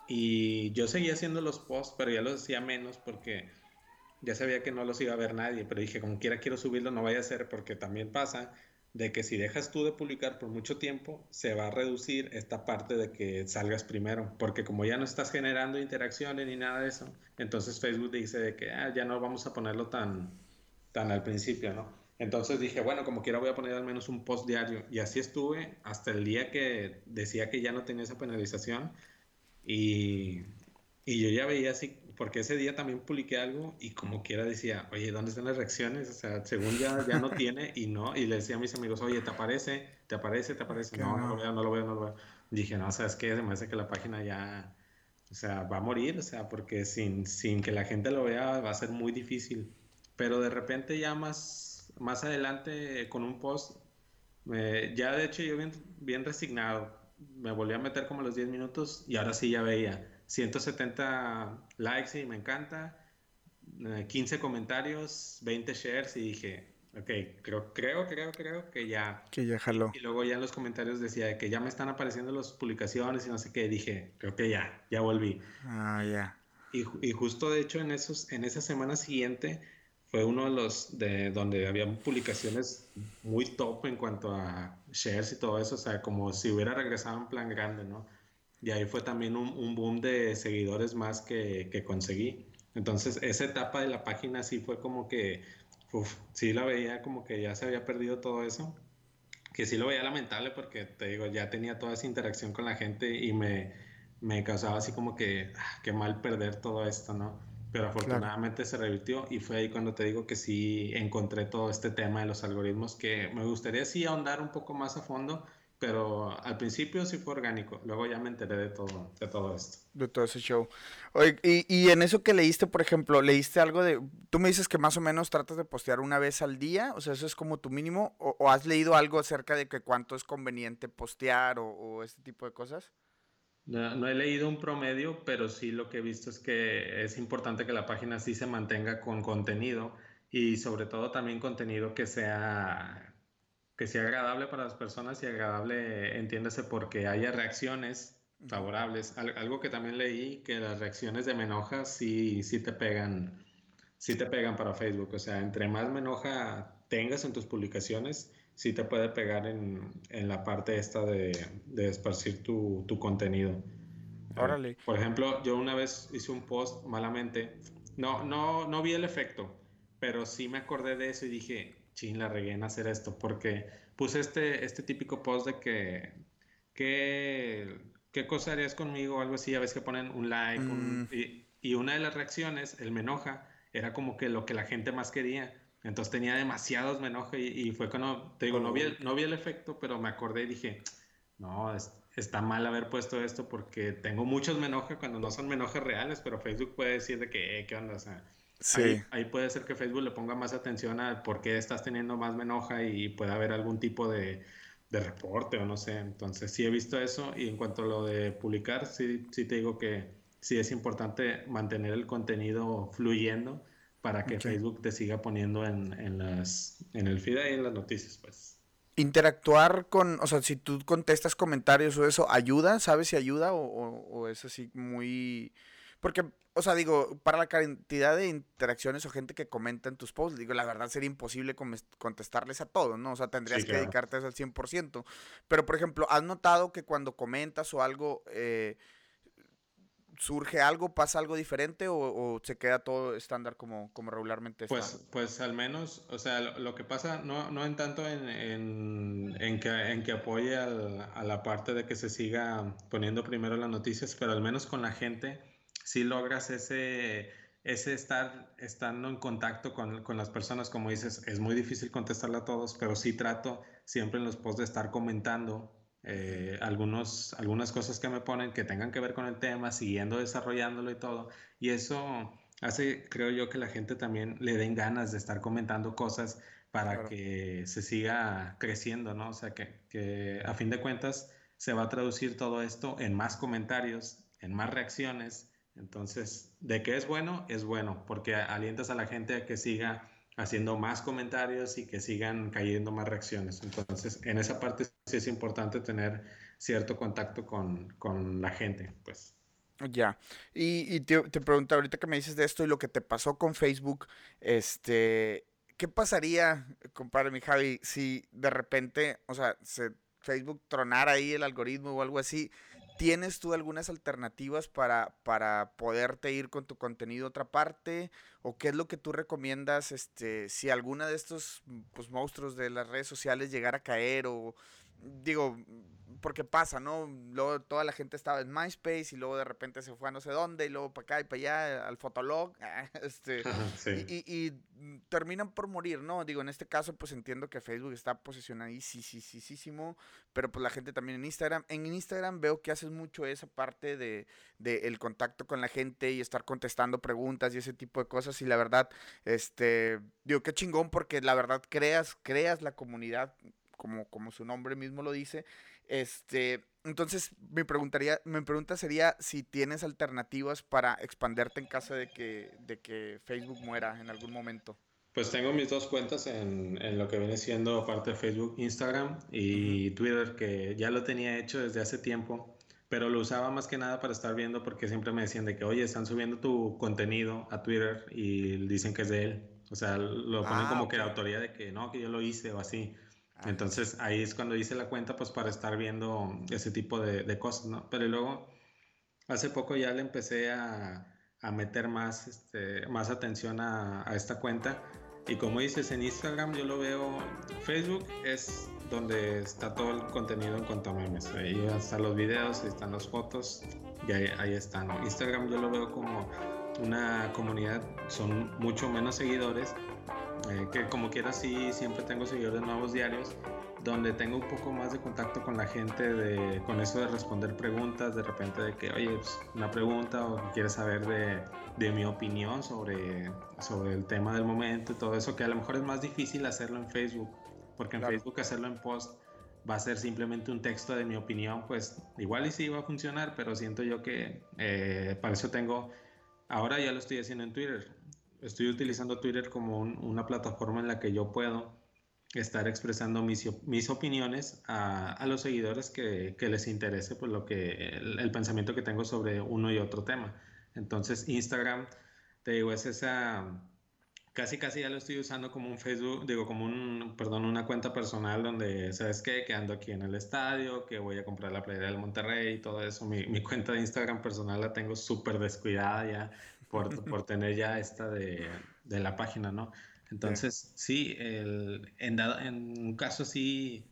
Y yo seguía haciendo los posts, pero ya los hacía menos porque ya sabía que no los iba a ver nadie. Pero dije, como quiera quiero subirlo, no vaya a ser porque también pasa de que si dejas tú de publicar por mucho tiempo, se va a reducir esta parte de que salgas primero, porque como ya no estás generando interacciones ni nada de eso, entonces Facebook dice de que ah, ya no vamos a ponerlo tan, tan al principio, ¿no? Entonces dije, bueno, como quiera voy a poner al menos un post diario. Y así estuve hasta el día que decía que ya no tenía esa penalización. Y, y yo ya veía así, porque ese día también publiqué algo y como quiera decía, oye, ¿dónde están las reacciones? O sea, según ya, ya no tiene y no. Y le decía a mis amigos, oye, ¿te aparece? ¿Te aparece? ¿Te aparece? No, no, lo veo, no lo veo, no lo veo. Dije, no, ¿sabes qué? Se me hace que la página ya, o sea, va a morir, o sea, porque sin, sin que la gente lo vea va a ser muy difícil. Pero de repente ya más más adelante con un post, ya de hecho yo bien, bien resignado, me volví a meter como los 10 minutos y ahora sí ya veía 170 likes y me encanta, 15 eh, comentarios, 20 shares y dije, ok, creo, creo, creo, creo que ya. Que ya jaló. Y luego ya en los comentarios decía que ya me están apareciendo las publicaciones y no sé qué, dije, creo que ya, ya volví. Ah, ya. Y, y, justo de hecho en, esos, en esa semana siguiente fue uno de los de donde había publicaciones muy top en cuanto a shares y todo eso, o sea, como si hubiera regresado en plan grande, ¿no? Y ahí fue también un, un boom de seguidores más que, que, conseguí. Entonces, esa etapa de la página sí fue como que, uf, sí la veía como que ya se había perdido todo eso, que sí lo veía lamentable porque, te digo, ya tenía toda esa interacción con la gente y me, me causaba así como que, ah, qué mal perder todo esto, ¿no? Pero afortunadamente se revirtió y fue ahí cuando te digo que sí encontré todo este tema de los algoritmos que me gustaría sí ahondar un poco más a fondo, pero al principio sí fue orgánico, luego ya me enteré de todo, de todo esto. De todo ese show. Oye, y, y, en eso que leíste, por ejemplo, ¿leíste algo de, tú me dices que más o menos tratas de postear una vez al día, o sea, eso es como tu mínimo, o, has leído algo acerca de que cuánto es conveniente postear o, o este tipo de cosas? No, he leído un promedio, pero sí lo que he visto es que es importante que la página sí se mantenga con contenido y sobre todo también contenido que sea, que sea agradable para las personas y agradable, entiéndase, porque haya reacciones favorables. Algo que también leí, que las reacciones de menoja sí, sí te pegan, sí te pegan para Facebook. O sea, entre más menoja tengas en tus publicaciones, sí te puede pegar en, en la parte esta de, de esparcir tu, tu, contenido. Órale. Por ejemplo, yo una vez hice un post malamente, no, no, no vi el efecto, pero sí me acordé de eso y dije, chin, la regué en hacer esto, porque puse este, este típico post de que, que ¿qué cosa harías conmigo? Algo así, a veces que ponen un like, mm. y, y, una de las reacciones, el me enoja, era como que lo que la gente más quería. Entonces tenía demasiados me enojo y, fue cuando, te digo, no, vi el, no vi el efecto, pero me acordé y dije, no, está mal haber puesto esto porque tengo muchos me enoja cuando no son me reales, pero Facebook puede decir de que, eh, ¿qué onda? O sea, sí. ahí, puede ser que Facebook le ponga más atención a por qué estás teniendo más me enoja y puede haber algún tipo de, de reporte o no sé. Entonces sí he visto eso y en cuanto a lo de publicar, sí, sí te digo que sí es importante mantener el contenido fluyendo para que Facebook te siga poniendo en, en, las, en el feed y en las noticias, pues. Interactuar con, o sea, si tú contestas comentarios o eso, ¿ayuda? ¿Sabes si ayuda o, o es así muy... Porque o sea, digo, para la cantidad de interacciones o gente que comenta en tus posts, digo, la verdad sería imposible contestarles a todos, ¿no? O sea, tendrías que dedicarte al 100%. Pero, por ejemplo, ¿has notado que cuando comentas o algo, eh, surge algo, pasa algo diferente o, se queda todo estándar como, como regularmente pues, Pues al menos, o sea, lo, que pasa, no, no en tanto en, en, que, en que apoye a la parte de que se siga poniendo primero las noticias, pero al menos con la gente si logras ese, ese estar estando en contacto con, con, las personas, como dices, es muy difícil contestarle a todos, pero sí trato siempre en los posts de estar comentando eh, algunos, algunas cosas que me ponen que tengan que ver con el tema, siguiendo desarrollándolo y todo. Y eso hace, creo yo, que la gente también le den ganas de estar comentando cosas para que se siga creciendo, ¿no? O sea, que, que a fin de cuentas se va a traducir todo esto en más comentarios, en más reacciones entonces, de qué es bueno, es bueno, porque alientas a la gente a que siga haciendo más comentarios y que sigan cayendo más reacciones. Entonces, en esa parte sí es importante tener cierto contacto con, con la gente, pues. Ya. Y, y te, te, pregunto, ahorita que me dices de esto y lo que te pasó con Facebook, este, ¿qué pasaría, compadre mi Javi, si de repente, o sea, se, Facebook tronara ahí el algoritmo o algo así? ¿Tienes tú algunas alternativas para, para poderte ir con tu contenido a otra parte? ¿O qué es lo que tú recomiendas este, si alguna de estos pues, monstruos de las redes sociales llegara a caer o digo, porque pasa, ¿no? Luego toda la gente estaba en MySpace y luego de repente se fue a no sé dónde y luego para acá y para allá al Fotolog, este, y, terminan por morir, ¿no? Digo, en este caso pues entiendo que Facebook está posicionadísimo, pero pues la gente también en Instagram, en Instagram veo que haces mucho esa parte de, de el contacto con la gente y estar contestando preguntas y ese tipo de cosas y la verdad, este, digo, qué chingón porque la verdad creas, creas la comunidad como, como su nombre mismo lo dice. Este, entonces, me preguntaría, mi pregunta sería si tienes alternativas para expanderte en caso de que, de que Facebook muera en algún momento. Pues tengo mis dos cuentas en, en lo que viene siendo parte de Facebook, Instagram y Twitter, que ya lo tenía hecho desde hace tiempo, pero lo usaba más que nada para estar viendo porque siempre me decían de que, oye, están subiendo tu contenido a Twitter y dicen que es de él. O sea, lo ponen ah, como que la autoría de que no, que yo lo hice o así. Ah, Entonces ahí es cuando hice la cuenta pues para estar viendo ese tipo de, de cosas, ¿no? Pero luego hace poco ya le empecé a, a meter más, este, más atención a, a, esta cuenta y como dices en Instagram yo lo veo, Facebook es donde está todo el contenido en cuanto a memes, ahí están los videos, ahí están las fotos y ahí, ahí están. Instagram yo lo veo como una comunidad, son mucho menos seguidores eh, que como quiera sí siempre tengo seguidores nuevos diarios donde tengo un poco más de contacto con la gente de, con eso de responder preguntas de repente de que oye pues, una pregunta o quieres saber de, de, mi opinión sobre, sobre el tema del momento y todo eso que a lo mejor es más difícil hacerlo en Facebook porque en Facebook hacerlo en post va a ser simplemente un texto de mi opinión pues igual y sí va a funcionar pero siento yo que eh, para eso tengo ahora ya lo estoy haciendo en Twitter estoy utilizando Twitter como una plataforma en la que yo puedo estar expresando mis, mis opiniones a, a, los seguidores que, que, les interese pues, lo que, el, pensamiento que tengo sobre uno y otro tema. Entonces Instagram, te digo, es esa, casi casi ya lo estoy usando como un Facebook, digo, como un, perdón, una cuenta personal donde, ¿sabes qué? Que ando aquí en el estadio, que voy a comprar la playera del Monterrey y todo eso. Mi, mi cuenta de Instagram personal la tengo súper descuidada ya por, por tener ya esta de, de, la página, ¿no? Entonces, sí, el, en, en un caso así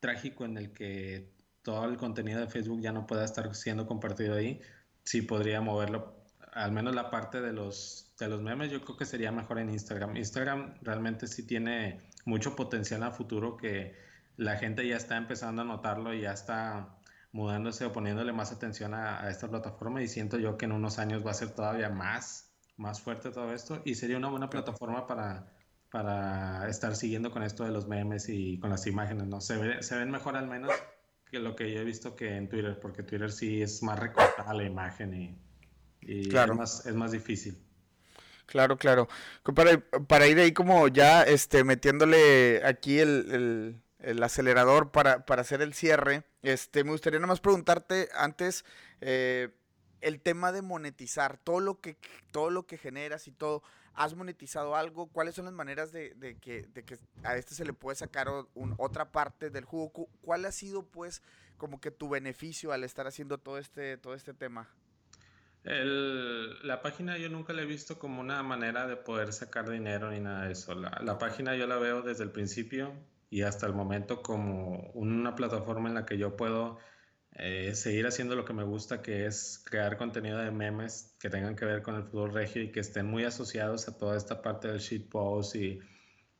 trágico en el que todo el contenido de Facebook ya no pueda estar siendo compartido ahí, sí podría moverlo, al menos la parte de los de los memes, yo creo que sería mejor en Instagram. Instagram realmente sí tiene mucho potencial a futuro que la gente ya está empezando a notarlo y ya está mudándose o poniéndole más atención a, esta plataforma y siento yo que en unos años va a ser todavía más, más fuerte todo esto y sería una buena plataforma para, para estar siguiendo con esto de los memes y con las imágenes, ¿no? Se, se ven mejor al menos que lo que yo he visto que en Twitter, porque Twitter sí es más recortada la imagen y, es, más, es más difícil. Claro, claro. Para, para, ir ahí como ya este, metiéndole aquí el, acelerador para, hacer el cierre, este, me gustaría nada más preguntarte antes eh, el tema de monetizar, todo lo que, todo lo que generas y todo. ¿Has monetizado algo? ¿Cuáles son las maneras de, que, a este se le puede sacar otra parte del jugo? ¿Cuál ha sido, pues, como que tu beneficio al estar haciendo todo este, todo este tema? la página yo nunca la he visto como una manera de poder sacar dinero ni nada de eso. La, página yo la veo desde el principio y hasta el momento como una plataforma en la que yo puedo eh, seguir haciendo lo que me gusta, que es crear contenido de memes que tengan que ver con el fútbol regio y que estén muy asociados a toda esta parte del shitpost y,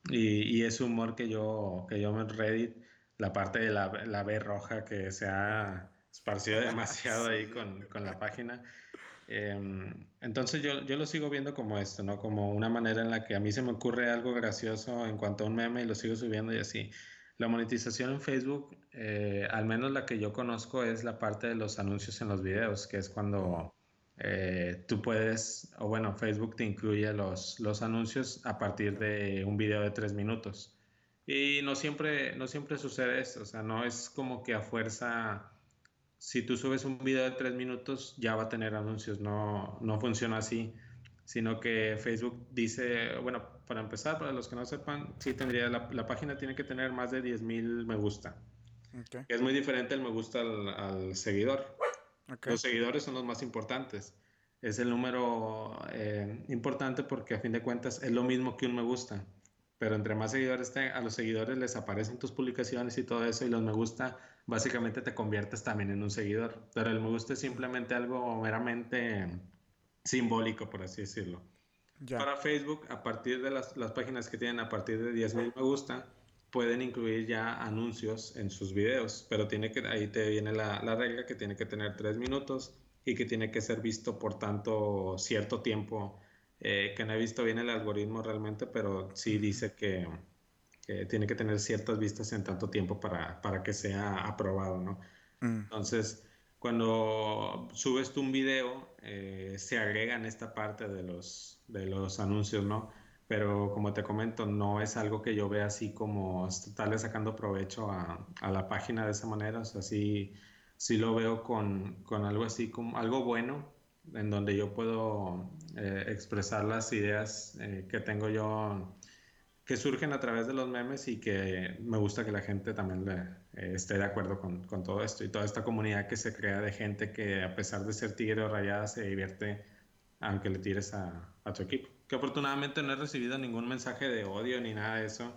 y, ese humor que yo, que yo me Reddit, la parte de la, la B roja que se ha esparcido demasiado ahí con, con la página. Em, entonces yo, yo, lo sigo viendo como esto, ¿no? Como una manera en la que a mí se me ocurre algo gracioso en cuanto a un meme y lo sigo subiendo y así. La monetización en Facebook, eh, al menos la que yo conozco, es la parte de los anuncios en los videos, que es cuando eh, tú puedes, o bueno, Facebook te incluye los, los anuncios a partir de un video de tres minutos. Y no siempre, no siempre sucede eso, o sea, no es como que a fuerza, si tú subes un video de tres minutos, ya va a tener anuncios, no, no funciona así sino que Facebook dice, bueno, para empezar, para los que no sepan, sí tendría, la, la página tiene que tener más de 10.000 me gusta. Es muy diferente el me gusta al, seguidor. Los seguidores son los más importantes. Es el número eh, importante porque a fin de cuentas es lo mismo que un me gusta. Pero entre más seguidores a los seguidores les aparecen tus publicaciones y todo eso y los me gusta básicamente te conviertes también en un seguidor. Pero el me gusta es simplemente algo meramente simbólico, por así decirlo. Para Facebook, a partir de las, las, páginas que tienen a partir de 10.000 me gusta, pueden incluir ya anuncios en sus videos, pero tiene que, ahí te viene la, la regla que tiene que tener 3 minutos y que tiene que ser visto por tanto cierto tiempo, eh, que no he visto bien el algoritmo realmente, pero sí dice que, que, tiene que tener ciertas vistas en tanto tiempo para, para que sea aprobado, ¿no? Mm. Entonces, cuando subes tú un video, eh, se agregan esta parte de los, de los anuncios, ¿no? Pero como te comento, no es algo que yo vea así como estarle sacando provecho a, a la página de esa manera. O sea, sí, sí lo veo con, con, algo así como algo bueno, en donde yo puedo eh, expresar las ideas eh, que tengo yo que surgen a través de los memes y que me gusta que la gente también eh, esté de acuerdo con, con, todo esto y toda esta comunidad que se crea de gente que a pesar de ser tigre o rayada se divierte aunque le tires a, a, tu equipo. Que afortunadamente no he recibido ningún mensaje de odio ni nada de eso.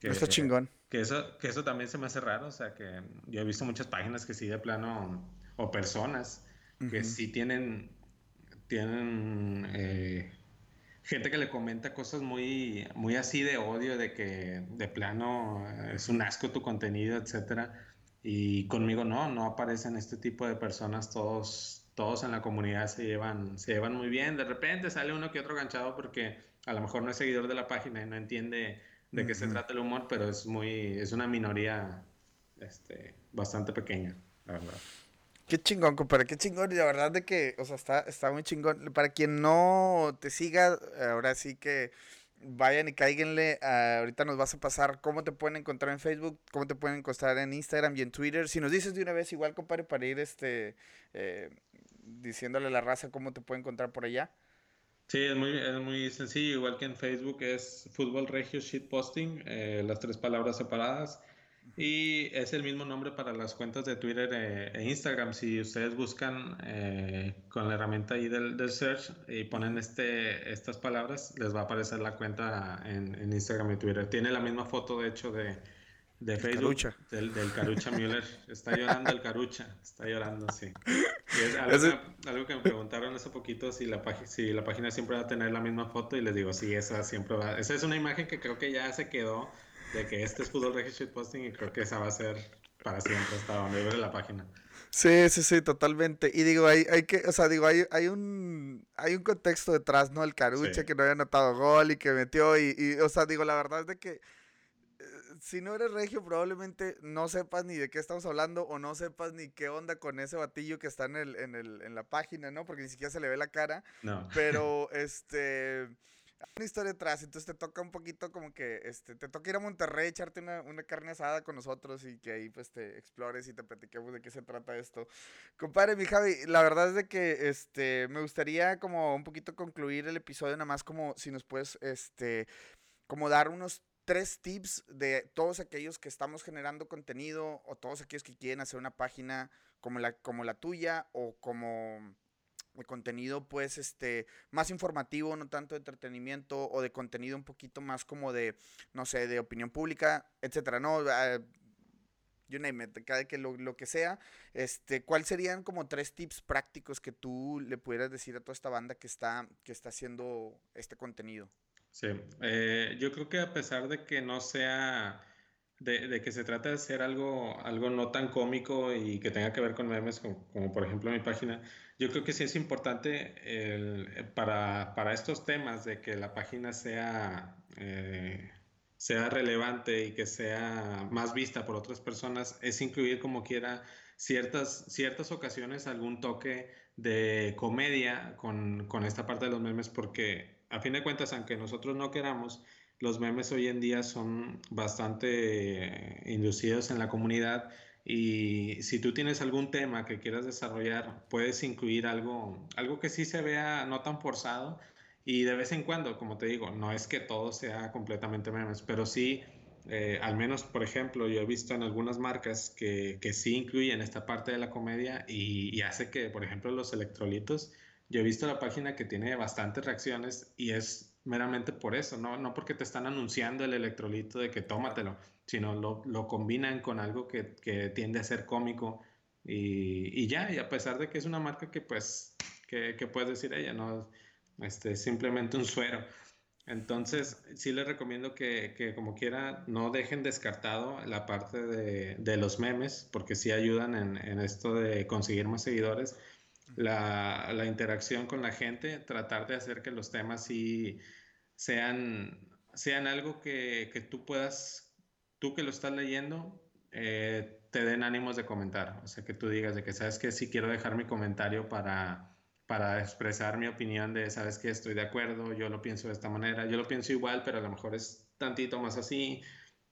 Que, Está chingón. Que eso, que eso también se me hace raro, o sea que yo he visto muchas páginas que sí de plano, o personas que sí tienen, tienen eh, gente que le comenta cosas muy, muy así de odio, de que de plano es un asco tu contenido, etcétera. Y conmigo no, no aparecen este tipo de personas, todos, todos en la comunidad se llevan, se llevan muy bien. De repente sale uno que otro ganchado porque a lo mejor no es seguidor de la página y no entiende de qué se trata el humor, pero es muy, es una minoría este, bastante pequeña, la verdad. Qué chingón, compadre, qué chingón. Y la verdad de que, o sea, está, está muy chingón. Para quien no te siga, ahora sí que vayan y cáiganle. ahorita nos vas a pasar cómo te pueden encontrar en Facebook, cómo te pueden encontrar en Instagram y en Twitter. Si nos dices de una vez, igual, compadre, para ir este eh, diciéndole a la raza cómo te puede encontrar por allá. Sí, es muy, es muy sencillo, igual que en Facebook es Fútbol Regio Shitposting, eh, las tres palabras separadas. Y es el mismo nombre para las cuentas de Twitter eh, e Instagram. Si ustedes buscan eh, con la herramienta ahí del, del, search y ponen este, estas palabras, les va a aparecer la cuenta en, en, Instagram y Twitter. Tiene la misma foto, de hecho, de, de Facebook del, del Carucha Müller. Está llorando el Carucha, está llorando, sí. es algo, que, me preguntaron hace poquito si la, si la página siempre va a tener la misma foto y les digo, sí, esa siempre va. Esa es una imagen que creo que ya se quedó de que este es Fútbol Reggae Posting y creo que esa va a ser para siempre hasta donde ve la página. Sí, sí, sí, totalmente. Y digo, hay, hay que, o sea, digo, hay, hay un hay un contexto detrás, ¿no? El Carucha que no había anotado gol y que metió y, y, o sea, digo, la verdad es de que si no eres regio, probablemente no sepas ni de qué estamos hablando o no sepas ni qué onda con ese batillo que está en, el, en, el, en la página, ¿no? Porque ni siquiera se le ve la cara. No. Pero, este una historia atrás, entonces te toca un poquito como que, este, te toca ir a Monterrey, echarte una, una, carne asada con nosotros y que ahí pues te explores y te platiquemos de qué se trata esto. Compadre, mi Javi, la verdad es de que, este, me gustaría como un poquito concluir el episodio nada más como si nos puedes, este, como dar unos tres tips de todos aquellos que estamos generando contenido o todos aquellos que quieren hacer una página como la, como la tuya o como contenido pues este más informativo, no tanto de entretenimiento o de contenido un poquito más como de no sé, de opinión pública, etcétera, no uh, you name it, cada que lo, lo, que sea, este, ¿cuáles serían como tres tips prácticos que tú le pudieras decir a toda esta banda que está que está haciendo este contenido? Sí, eh, yo creo que a pesar de que no sea, de, que se trata de hacer algo, algo no tan cómico y que tenga que ver con memes, como, por ejemplo mi página, yo creo que sí es importante para, para, estos temas de que la página sea, eh, sea relevante y que sea más vista por otras personas, es incluir como quiera ciertas, ciertas ocasiones algún toque de comedia con, con esta parte de los memes porque a fin de cuentas, aunque nosotros no queramos, los memes hoy en día son bastante inducidos en la comunidad y si tú tienes algún tema que quieras desarrollar, puedes incluir algo, algo que sí se vea no tan forzado y de vez en cuando, como te digo, no es que todo sea completamente memes, pero sí, eh, al menos, por ejemplo, yo he visto en algunas marcas que, que sí incluyen esta parte de la comedia y, y hace que, por ejemplo, los electrolitos yo he visto la página que tiene bastantes reacciones y es meramente por eso, no, no porque te están anunciando el electrolito de que tómatelo, sino lo, lo combinan con algo que, que, tiende a ser cómico y, y, ya, y a pesar de que es una marca que pues, que, que puedes decir ella, no, este, simplemente un suero. Entonces, sí les recomiendo que, que, como quiera no dejen descartado la parte de, de los memes, porque sí ayudan en, en esto de conseguir más seguidores. La, la, interacción con la gente, tratar de hacer que los temas sí sean, sean algo que, que tú puedas, tú que lo estás leyendo, eh, te den ánimos de comentar. O sea, que tú digas de que, sabes que si quiero dejar mi comentario para, para expresar mi opinión de, sabes que estoy de acuerdo, yo lo pienso de esta manera, yo lo pienso igual, pero a lo mejor es tantito más así.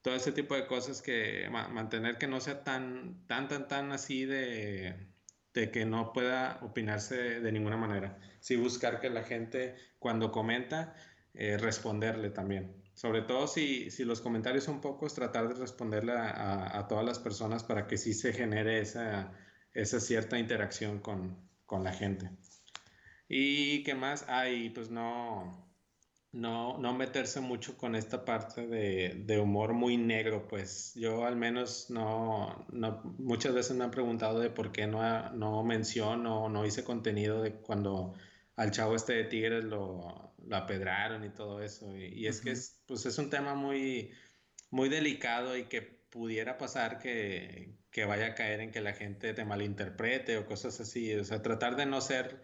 Todo ese tipo de cosas que mantener que no sea tan, tan, tan, tan así de de que no pueda opinarse de ninguna manera. Sí buscar que la gente cuando comenta, eh, responderle también. Sobre todo si, si, los comentarios son pocos, tratar de responderle a, a, todas las personas para que sí se genere esa, esa cierta interacción con, con la gente. ¿Y qué más? hay? pues no, no, no meterse mucho con esta parte de, de, humor muy negro, pues yo al menos no, no, muchas veces me han preguntado de por qué no, no menciono, no hice contenido de cuando al chavo este de Tigres lo, lo apedraron y todo eso. Y, es que es, pues es un tema muy, muy delicado y que pudiera pasar que, que vaya a caer en que la gente te malinterprete o cosas así. O sea, tratar de no ser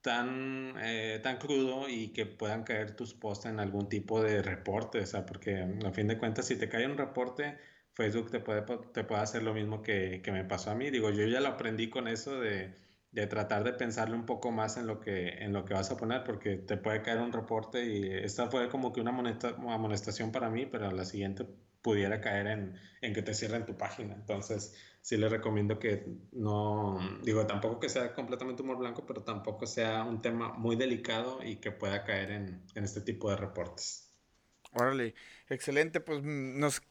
tan, eh, tan crudo y que puedan caer tus posts en algún tipo de reporte, o sea, porque a fin de cuentas si te cae un reporte, Facebook te puede, te puede hacer lo mismo que, que me pasó a mí. Digo, yo ya lo aprendí con eso de, de, tratar de pensarle un poco más en lo, que, en lo que vas a poner, porque te puede caer un reporte y esta fue como que una amonestación para mí, pero la siguiente pudiera caer en, en que te cierren tu página. Entonces, sí les recomiendo que no, digo, tampoco que sea completamente humor blanco, pero tampoco sea un tema muy delicado y que pueda caer en, en este tipo de reportes. Órale, excelente, pues mm, nos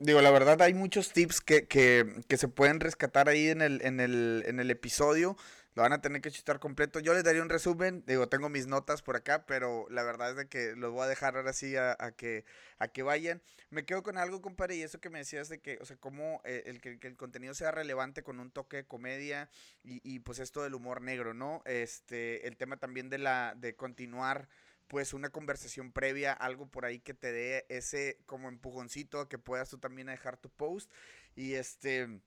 digo, la verdad hay muchos tips que, que, que, se pueden rescatar ahí en el, en el, en el episodio. lo van a tener que chutar completo. Yo les daría un resumen, digo, tengo mis notas por acá, pero la verdad es de que los voy a dejar ahora sí a, que, a que vayan. Me quedo con algo, compadre, y eso que me decías de que, o sea, cómo eh, el, que, el contenido sea relevante con un toque de comedia y, y, pues esto del humor negro, ¿no? Este, el tema también de la, de continuar pues una conversación previa, algo por ahí que te dé ese como empujoncito a que puedas tú también dejar tu post. Y este,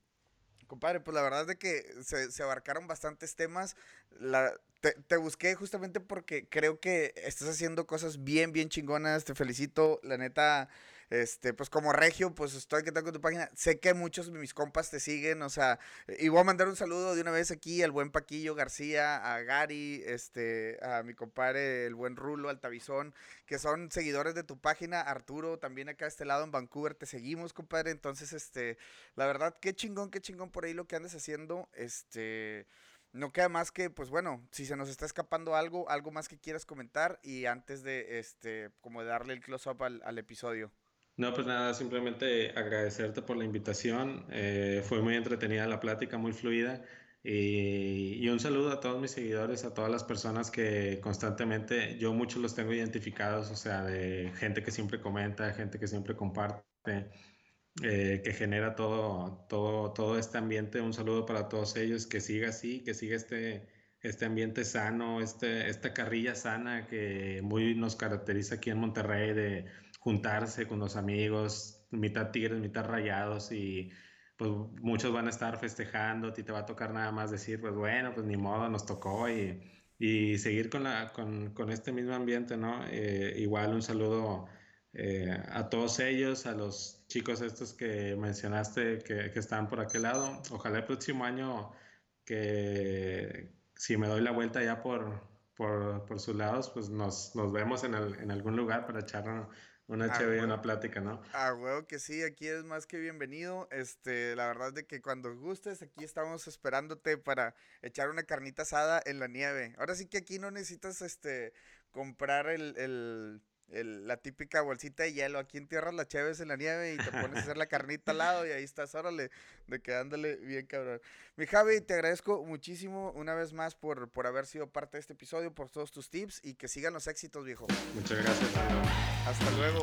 compadre, pues la verdad de que se, abarcaron bastantes temas. La, te, te, busqué justamente porque creo que estás haciendo cosas bien, bien chingonas. Te felicito. La neta, este, pues como regio, pues estoy que tengo tu página. Sé que muchos de mis compas te siguen, o sea, y voy a mandar un saludo de una vez aquí al buen Paquillo García, a Gary, este, a mi compadre, el buen Rulo, Altavizón, que son seguidores de tu página. Arturo, también acá a este lado en Vancouver, te seguimos, compadre. Entonces, este, la verdad, qué chingón, qué chingón por ahí lo que andes haciendo. Este no queda más que, pues bueno, si se nos está escapando algo, algo más que quieras comentar y antes de, este, como de darle el close-up al, al, episodio. No, pues nada, simplemente agradecerte por la invitación. Eh, fue muy entretenida la plática, muy fluida. Y, un saludo a todos mis seguidores, a todas las personas que constantemente, yo muchos los tengo identificados, o sea, de gente que siempre comenta, gente que siempre comparte, eh, que genera todo, todo, todo este ambiente. Un saludo para todos ellos, que siga así, que siga este, este ambiente sano, este, esta carrilla sana que muy nos caracteriza aquí en Monterrey de juntarse con los amigos, mitad tigres, mitad rayados y pues muchos van a estar festejando, a ti te va a tocar nada más decir, pues bueno, pues ni modo, nos tocó y, y seguir con, la, con, con, este mismo ambiente, ¿no? Eh, igual un saludo eh, a todos ellos, a los chicos estos que mencionaste que, que, están por aquel lado. Ojalá el próximo año que si me doy la vuelta ya por, por, por sus lados, pues nos, nos vemos en, el, en algún lugar para echar una ah, chévere, una plática, ¿no? Ah, huevo que sí, aquí es más que bienvenido. Este, la verdad de que cuando gustes, aquí estamos esperándote para echar una carnita asada en la nieve. Ahora sí que aquí no necesitas este comprar el, el la típica bolsita de hielo. Aquí entierras la Cheves en la nieve y te pones a hacer la carnita al lado y ahí estás, órale, de quedándole bien cabrón. Mi Javi, te agradezco muchísimo una vez más por, por haber sido parte de este episodio, por todos tus tips y que sigan los éxitos, viejo. Muchas gracias. Hasta luego.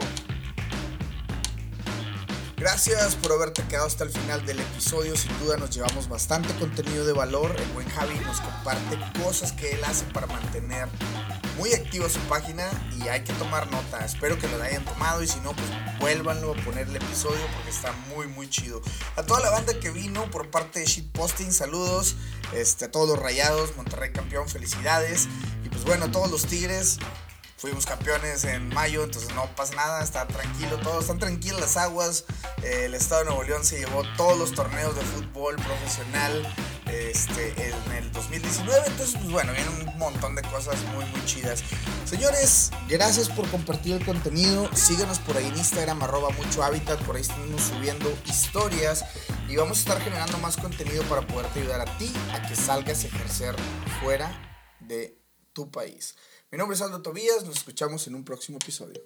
Gracias por haberte quedado hasta el final del episodio. Sin duda nos llevamos bastante contenido de valor. El buen Javi nos comparte cosas que él hace para mantener muy activa su página y hay que tomar nota. Espero que lo hayan tomado y si no, pues vuélvanlo a poner el episodio porque está muy, muy chido. A toda la banda que vino por parte de Shitposting, saludos. Este, a todos los rayados, Monterrey campeón, felicidades. Y pues bueno, a todos los Tigres, fuimos campeones en mayo, entonces no pasa nada, está tranquilo todo, están tranquilas las aguas. el Estado de Nuevo León se llevó todos los torneos de fútbol profesional este, en el 2019, entonces pues bueno, viene un montón de cosas muy muy chidas. Señores, gracias por compartir el contenido, síganos por ahí en Instagram, arroba mucho hábitat, por ahí estamos subiendo historias y vamos a estar generando más contenido para poderte ayudar a ti a que salgas a ejercer fuera de tu país. Mi nombre es Aldo Tobías, nos escuchamos en un próximo episodio.